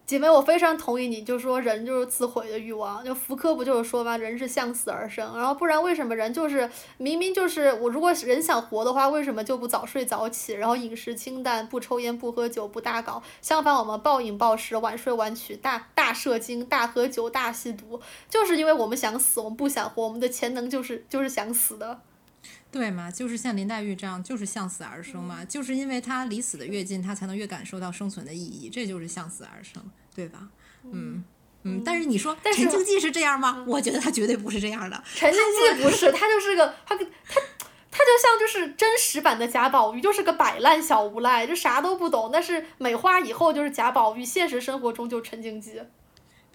姐妹，我非常同意你，就说人就是自毁的欲望。就福柯不就是说吗？人是向死而生，然后不然为什么人就是明明就是我，如果人想活的话，为什么就不早睡早起，然后饮食清淡，不抽烟，不喝酒，不大搞？相反，我们暴饮暴食，晚睡晚起，大大射精，大喝酒，大吸毒，就是因为我们想死，我们不想活，我们的潜能就是就是想死的。对嘛，就是像林黛玉这样，就是向死而生嘛，就是因为她离死的越近，她才能越感受到生存的意义，这就是向死而生，对吧？嗯嗯。但是你说陈静姬是这样吗？我觉得她绝对不是这样的。陈静姬不是，她就是个，她她她就像就是真实版的贾宝玉，就是个摆烂小无赖，就啥都不懂。但是美化以后就是贾宝玉，现实生活中就陈静姬。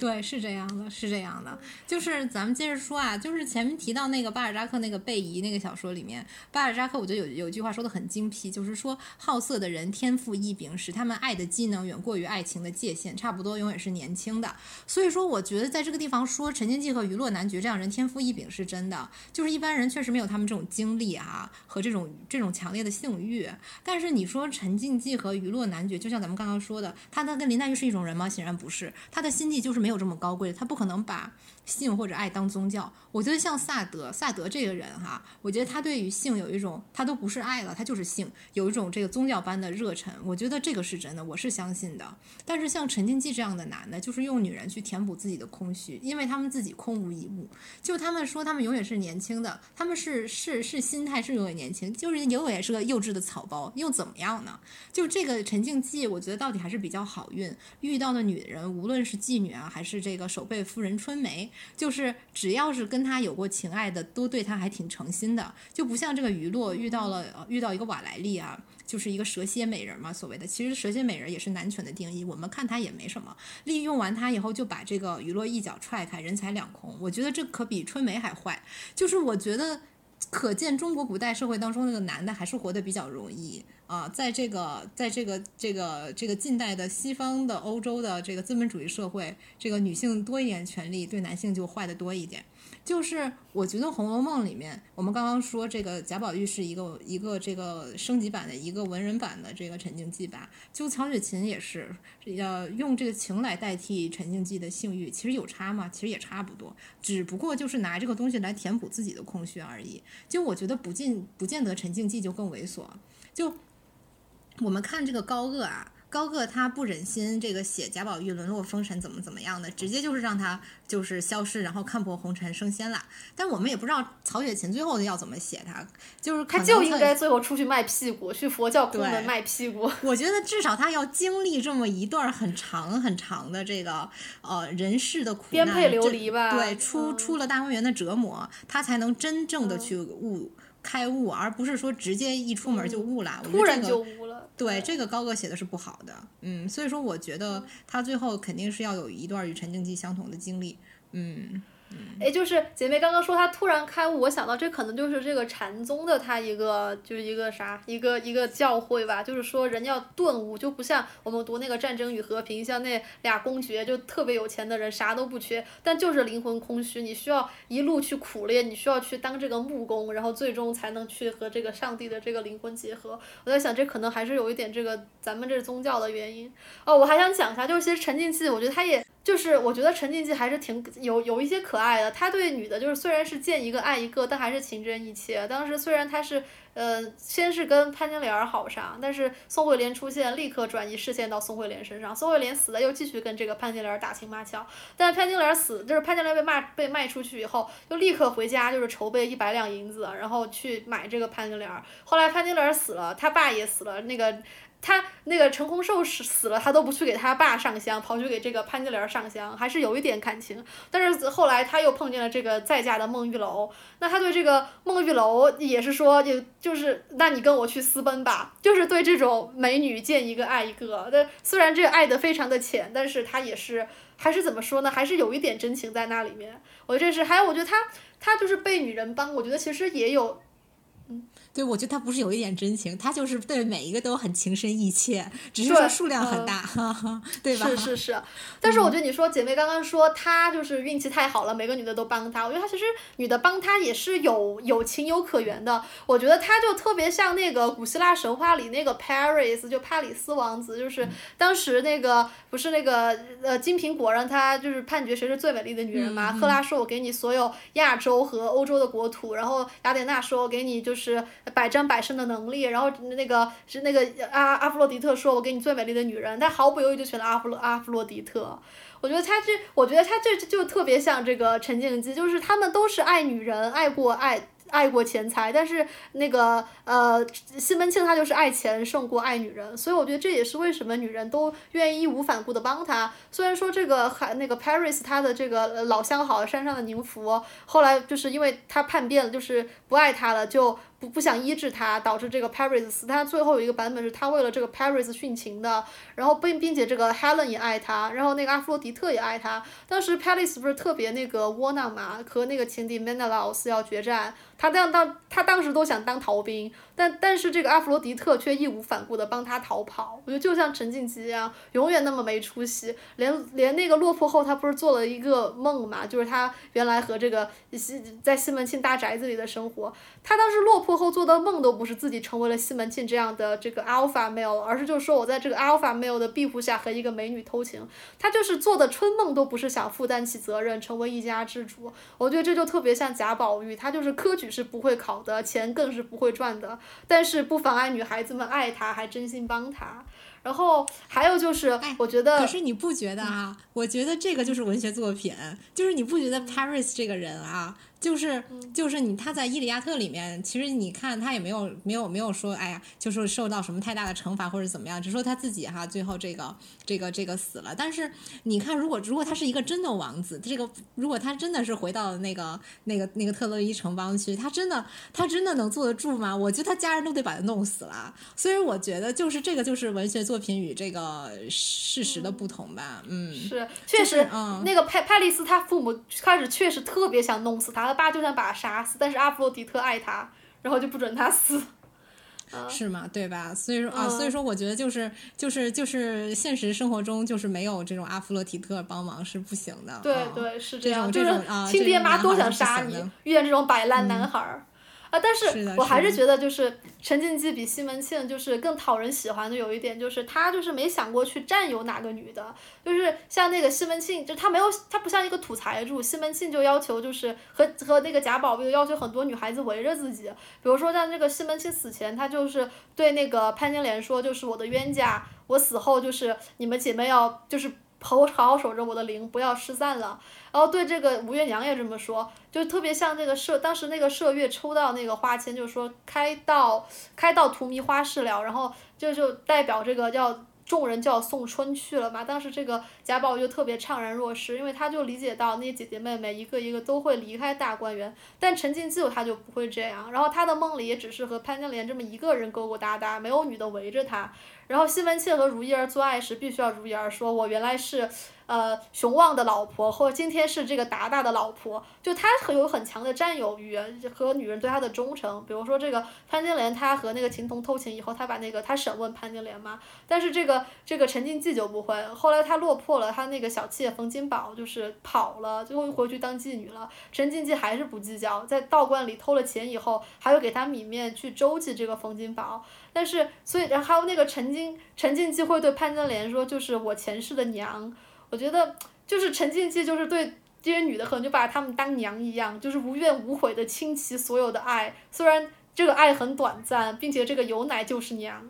对，是这样的，是这样的，就是咱们接着说啊，就是前面提到那个巴尔扎克那个贝姨那个小说里面，巴尔扎克我觉得有有一句话说的很精辟，就是说好色的人天赋异禀，使他们爱的机能远过于爱情的界限，差不多永远是年轻的。所以说，我觉得在这个地方说陈经济和娱乐男爵这样人天赋异禀是真的，就是一般人确实没有他们这种经历啊和这种这种强烈的性欲。但是你说陈静姬和娱乐男爵，就像咱们刚刚说的，他他跟林黛玉是一种人吗？显然不是，他的心地就是没。没有这么高贵，他不可能把性或者爱当宗教。我觉得像萨德，萨德这个人哈，我觉得他对于性有一种，他都不是爱了，他就是性，有一种这个宗教般的热忱。我觉得这个是真的，我是相信的。但是像陈静济这样的男的，就是用女人去填补自己的空虚，因为他们自己空无一物。就他们说他们永远是年轻的，他们是是是心态是永远年轻，就是永远是个幼稚的草包，又怎么样呢？就这个陈静姬，我觉得到底还是比较好运，遇到的女人，无论是妓女啊，还是这个守备夫人春梅，就是只要是跟他有过情爱的，都对他还挺诚心的，就不像这个于洛遇到了遇到一个瓦莱丽啊，就是一个蛇蝎美人嘛，所谓的。其实蛇蝎美人也是男权的定义，我们看他也没什么。利用完他以后，就把这个于洛一脚踹开，人财两空。我觉得这可比春梅还坏。就是我觉得，可见中国古代社会当中那个男的还是活得比较容易。啊，在这个，在这个，这个，这个近代的西方的欧洲的这个资本主义社会，这个女性多一点权利，对男性就坏的多一点。就是我觉得《红楼梦》里面，我们刚刚说这个贾宝玉是一个一个这个升级版的一个文人版的这个陈静姬吧，就曹雪芹也是要用这个情来代替陈静姬的性欲，其实有差吗？其实也差不多，只不过就是拿这个东西来填补自己的空虚而已。就我觉得不见不见得陈静姬就更猥琐，就。我们看这个高鹗啊，高个他不忍心这个写贾宝玉沦落风尘怎么怎么样的，直接就是让他就是消失，然后看破红尘升仙了。但我们也不知道曹雪芹最后要怎么写他，就是他就应该最后出去卖屁股，去佛教宫门卖屁股。我觉得至少他要经历这么一段很长很长的这个呃人世的苦难，颠沛流离吧。对，出出了大观园的折磨，他才能真正的去悟。开悟，而不是说直接一出门就悟了。突然就。对，这个高鹗写的是不好的。嗯，所以说我觉得他最后肯定是要有一段与陈静姬相同的经历。嗯哎，就是姐妹刚刚说她突然开悟，我想到这可能就是这个禅宗的它一个就是一个啥一个一个教诲吧，就是说人要顿悟，就不像我们读那个《战争与和平》，像那俩公爵就特别有钱的人啥都不缺，但就是灵魂空虚，你需要一路去苦练，你需要去当这个木工，然后最终才能去和这个上帝的这个灵魂结合。我在想这可能还是有一点这个咱们这宗教的原因。哦，我还想讲一下，就是其实陈静记，我觉得他也。就是我觉得陈静姬还是挺有有一些可爱的，他对女的，就是虽然是见一个爱一个，但还是情真意切。当时虽然他是，呃，先是跟潘金莲好上，但是宋惠莲出现，立刻转移视线到宋惠莲身上。宋惠莲死了，又继续跟这个潘金莲打情骂俏。但潘金莲死，就是潘金莲被骂被卖出去以后，就立刻回家，就是筹备一百两银子，然后去买这个潘金莲。后来潘金莲死了，他爸也死了，那个。他那个陈洪寿死死了，他都不去给他爸上香，跑去给这个潘金莲上香，还是有一点感情。但是后来他又碰见了这个再嫁的孟玉楼，那他对这个孟玉楼也是说，就就是那你跟我去私奔吧，就是对这种美女见一个爱一个。那虽然这个爱的非常的浅，但是他也是还是怎么说呢？还是有一点真情在那里面。我觉得这是，还有我觉得他他就是被女人帮，我觉得其实也有，对，我觉得他不是有一点真情，他就是对每一个都很情深意切，只是说数量很大，对吧？是是是，但是我觉得你说姐妹刚刚说她就是运气太好了，每个女的都帮她，我觉得她其实女的帮她也是有有情有可原的。我觉得她就特别像那个古希腊神话里那个 Paris，就帕里斯王子，就是当时那个不是那个呃金苹果让他就是判决谁是最美丽的女人嘛？赫拉说：“我给你所有亚洲和欧洲的国土。”然后雅典娜说：“我给你就是。”百战百胜的能力，然后那个是那个阿阿弗洛狄特说：“我给你最美丽的女人。”他毫不犹豫就选了阿弗洛阿弗洛狄特。我觉得他这，我觉得他这就特别像这个陈静姬，就是他们都是爱女人，爱过爱。爱过钱财，但是那个呃，西门庆他就是爱钱胜过爱女人，所以我觉得这也是为什么女人都愿意义无反顾的帮他。虽然说这个还那个 Paris 他的这个老相好山上的宁芙，后来就是因为他叛变了，就是不爱他了，就不不想医治他，导致这个 Paris 死。他最后有一个版本是他为了这个 Paris 殉情的，然后并并且这个 Helen 也爱他，然后那个阿弗洛狄特也爱他。当时 Paris 不是特别那个窝囊嘛，和那个情敌 Menelaus 要决战。他当当他当时都想当逃兵，但但是这个阿弗罗狄特却义无反顾的帮他逃跑。我觉得就像陈静琪一样，永远那么没出息。连连那个落魄后，他不是做了一个梦嘛？就是他原来和这个西在西门庆大宅子里的生活。他当时落魄后做的梦都不是自己成为了西门庆这样的这个 alpha male，而是就是说我在这个 alpha male 的庇护下和一个美女偷情。他就是做的春梦都不是想负担起责任，成为一家之主。我觉得这就特别像贾宝玉，他就是科举。是不会考的，钱更是不会赚的，但是不妨碍女孩子们爱他，还真心帮他。然后还有就是，我觉得，可是你不觉得啊？我觉得这个就是文学作品，就是你不觉得 Paris 这个人啊？就是就是你他在《伊利亚特》里面，其实你看他也没有没有没有说，哎呀，就是受到什么太大的惩罚或者怎么样，只说他自己哈，最后这个这个这个死了。但是你看，如果如果他是一个真的王子，这个如果他真的是回到那个那个那个特洛伊城邦去，他真的他真的能坐得住吗？我觉得他家人都得把他弄死了。所以我觉得就是这个就是文学作品与这个事实的不同吧。嗯，是确实，嗯，那个派派丽斯他父母开始确实特别想弄死他。他爸就想把他杀死，但是阿弗洛狄特爱他，然后就不准他死，是吗？对吧？所以说啊，所以说我觉得就是就是就是现实生活中就是没有这种阿弗洛狄特帮忙是不行的。对对，是这样，就是亲爹妈都想杀你，遇见这种摆烂男孩儿。啊，但是我还是觉得，就是陈静姬比西门庆就是更讨人喜欢的有一点，就是他就是没想过去占有哪个女的，就是像那个西门庆，就他没有，他不像一个土财主，西门庆就要求就是和和那个贾宝玉要求很多女孩子围着自己，比如说像这个西门庆死前，他就是对那个潘金莲说，就是我的冤家，我死后就是你们姐妹要就是。好好守着我的灵，不要失散了。然后对这个吴月娘也这么说，就特别像那个麝，当时那个麝月抽到那个花签，就是说开到开到荼蘼花事了，然后就就代表这个要众人就要送春去了嘛。当时这个贾宝玉就特别怅然若失，因为他就理解到那些姐姐妹妹一个一个都会离开大观园，但陈静姬他就不会这样。然后他的梦里也只是和潘金莲这么一个人勾勾搭搭，没有女的围着他。然后西门庆和如懿儿做爱时，必须要如懿儿说：“我原来是，呃熊旺的老婆，或者今天是这个达达的老婆，就他很有很强的占有欲和女人对他的忠诚。比如说这个潘金莲，他和那个秦童偷情以后，他把那个他审问潘金莲嘛，但是这个这个陈静姬就不会。后来他落魄了，他那个小妾冯金宝就是跑了，最后又回去当妓女了。陈静姬还是不计较，在道观里偷了钱以后，还会给他米面去周济这个冯金宝。但是，所以，然后还有那个陈静陈静姬会对潘金莲说，就是我前世的娘。我觉得，就是陈静姬就是对这些女的，可能就把她们当娘一样，就是无怨无悔的倾其所有的爱。虽然这个爱很短暂，并且这个有奶就是娘。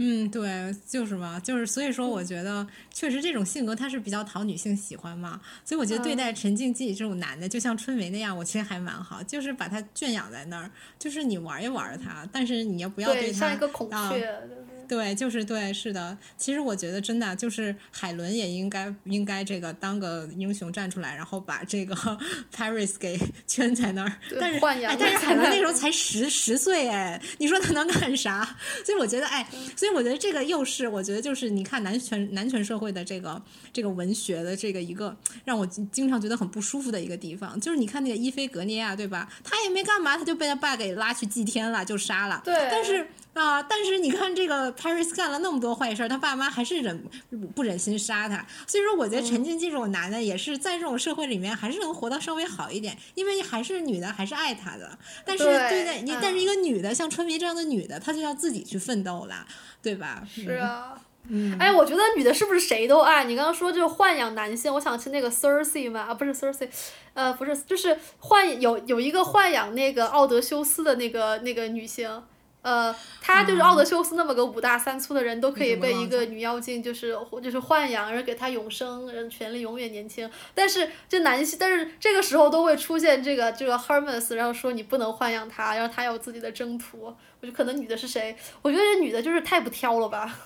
嗯，对，就是嘛，就是所以说，我觉得确实这种性格他是比较讨女性喜欢嘛，所以我觉得对待陈静姬这种男的，就像春梅那样，我其实还蛮好，就是把他圈养在那儿，就是你玩一玩他，但是你要不要对他像一个孔雀。对，就是对，是的。其实我觉得真的就是海伦也应该应该这个当个英雄站出来，然后把这个 Paris 给圈在那儿。但是哎，但是海伦那时候才十十岁哎，你说他能干啥？所以我觉得哎，所以我觉得这个又是我觉得就是你看男权男权社会的这个这个文学的这个一个让我经常觉得很不舒服的一个地方，就是你看那个伊菲格涅亚对吧？他也没干嘛，他就被他爸给拉去祭天了，就杀了。对，但是。啊！但是你看，这个 Paris 干了那么多坏事，他爸妈还是忍不忍心杀他。所以说，我觉得陈静姬这种男的，也是在这种社会里面，还是能活得稍微好一点，因为还是女的，还是爱他的。但是对待你，但是一个女的，像春梅这样的女的，她就要自己去奋斗了，对吧？是啊。嗯。哎，我觉得女的是不是谁都爱？你刚刚说就是豢养男性，我想起那个 Cersei 嘛，啊，不是 Cersei，呃，不是，就是豢有有一个豢养那个奥德修斯的那个那个女性。呃，他就是奥德修斯那么个五大三粗的人，都可以被一个女妖精就是就是豢养，然后给他永生，人权利永远年轻。但是这男性，但是这个时候都会出现这个这个 Hermes，然后说你不能豢养他，然后他有自己的征途。我觉得可能女的是谁？我觉得这女的就是太不挑了吧。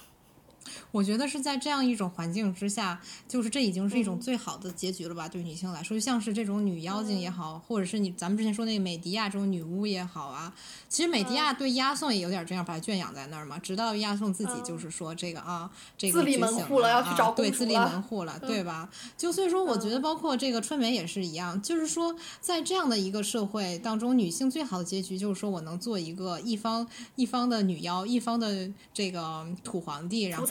我觉得是在这样一种环境之下，就是这已经是一种最好的结局了吧？对女性来说，就像是这种女妖精也好，或者是你咱们之前说那个美迪亚这种女巫也好啊。其实美迪亚对押送也有点这样，把她圈养在那儿嘛。直到押送自己就是说这个啊，这个自立门户了啊，对自立门户了，对吧？就所以说，我觉得包括这个春梅也是一样，就是说在这样的一个社会当中，女性最好的结局就是说我能做一个一方一方的女妖，一方的这个土皇帝，然后。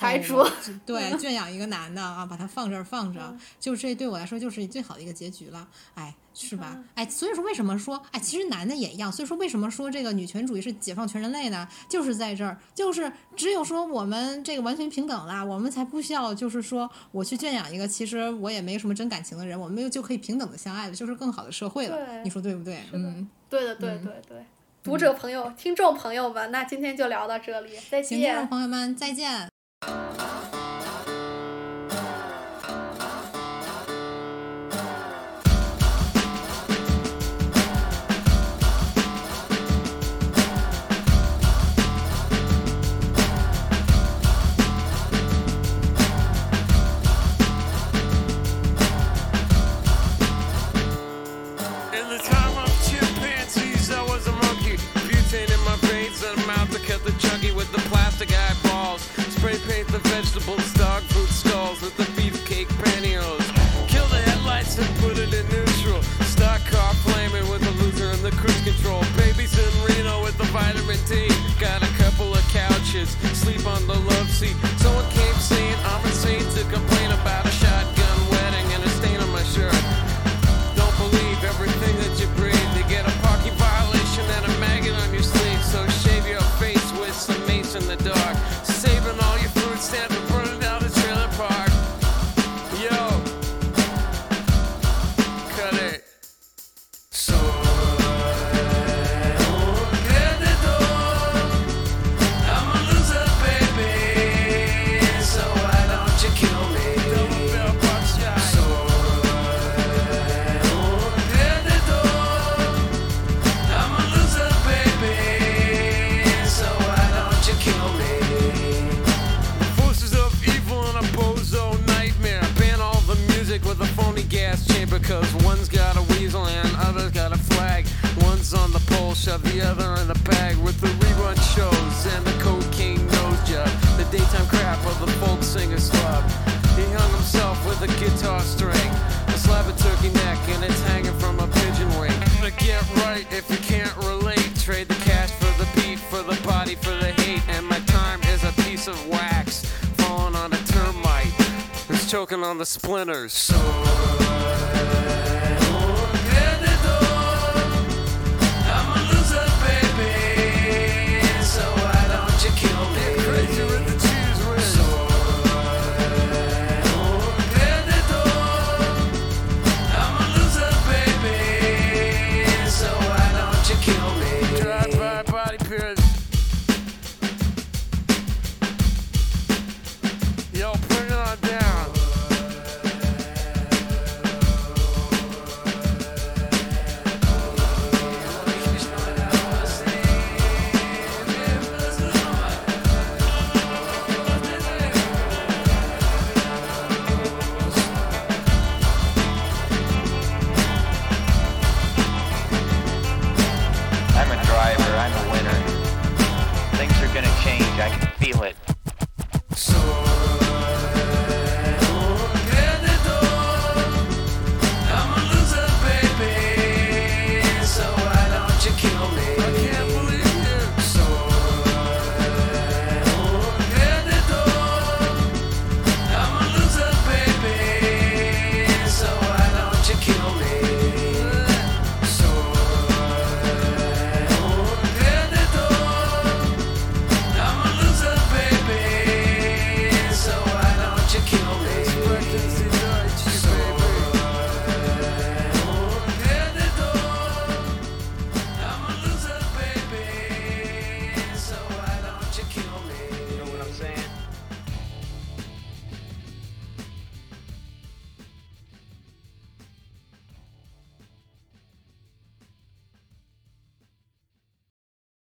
对，圈养一个男的啊，把他放这儿放着，就这对我来说就是最好的一个结局了，哎，是吧？哎，所以说为什么说，哎，其实男的也一样。所以说为什么说这个女权主义是解放全人类呢？就是在这儿，就是只有说我们这个完全平等了，我们才不需要就是说我去圈养一个其实我也没什么真感情的人，我们就可以平等的相爱了，就是更好的社会了。你说对不对？嗯，对的，对对对。读者朋友、听众朋友们，那今天就聊到这里，再见。听众朋友们，再见。Thank you. on the love seat. the splinters.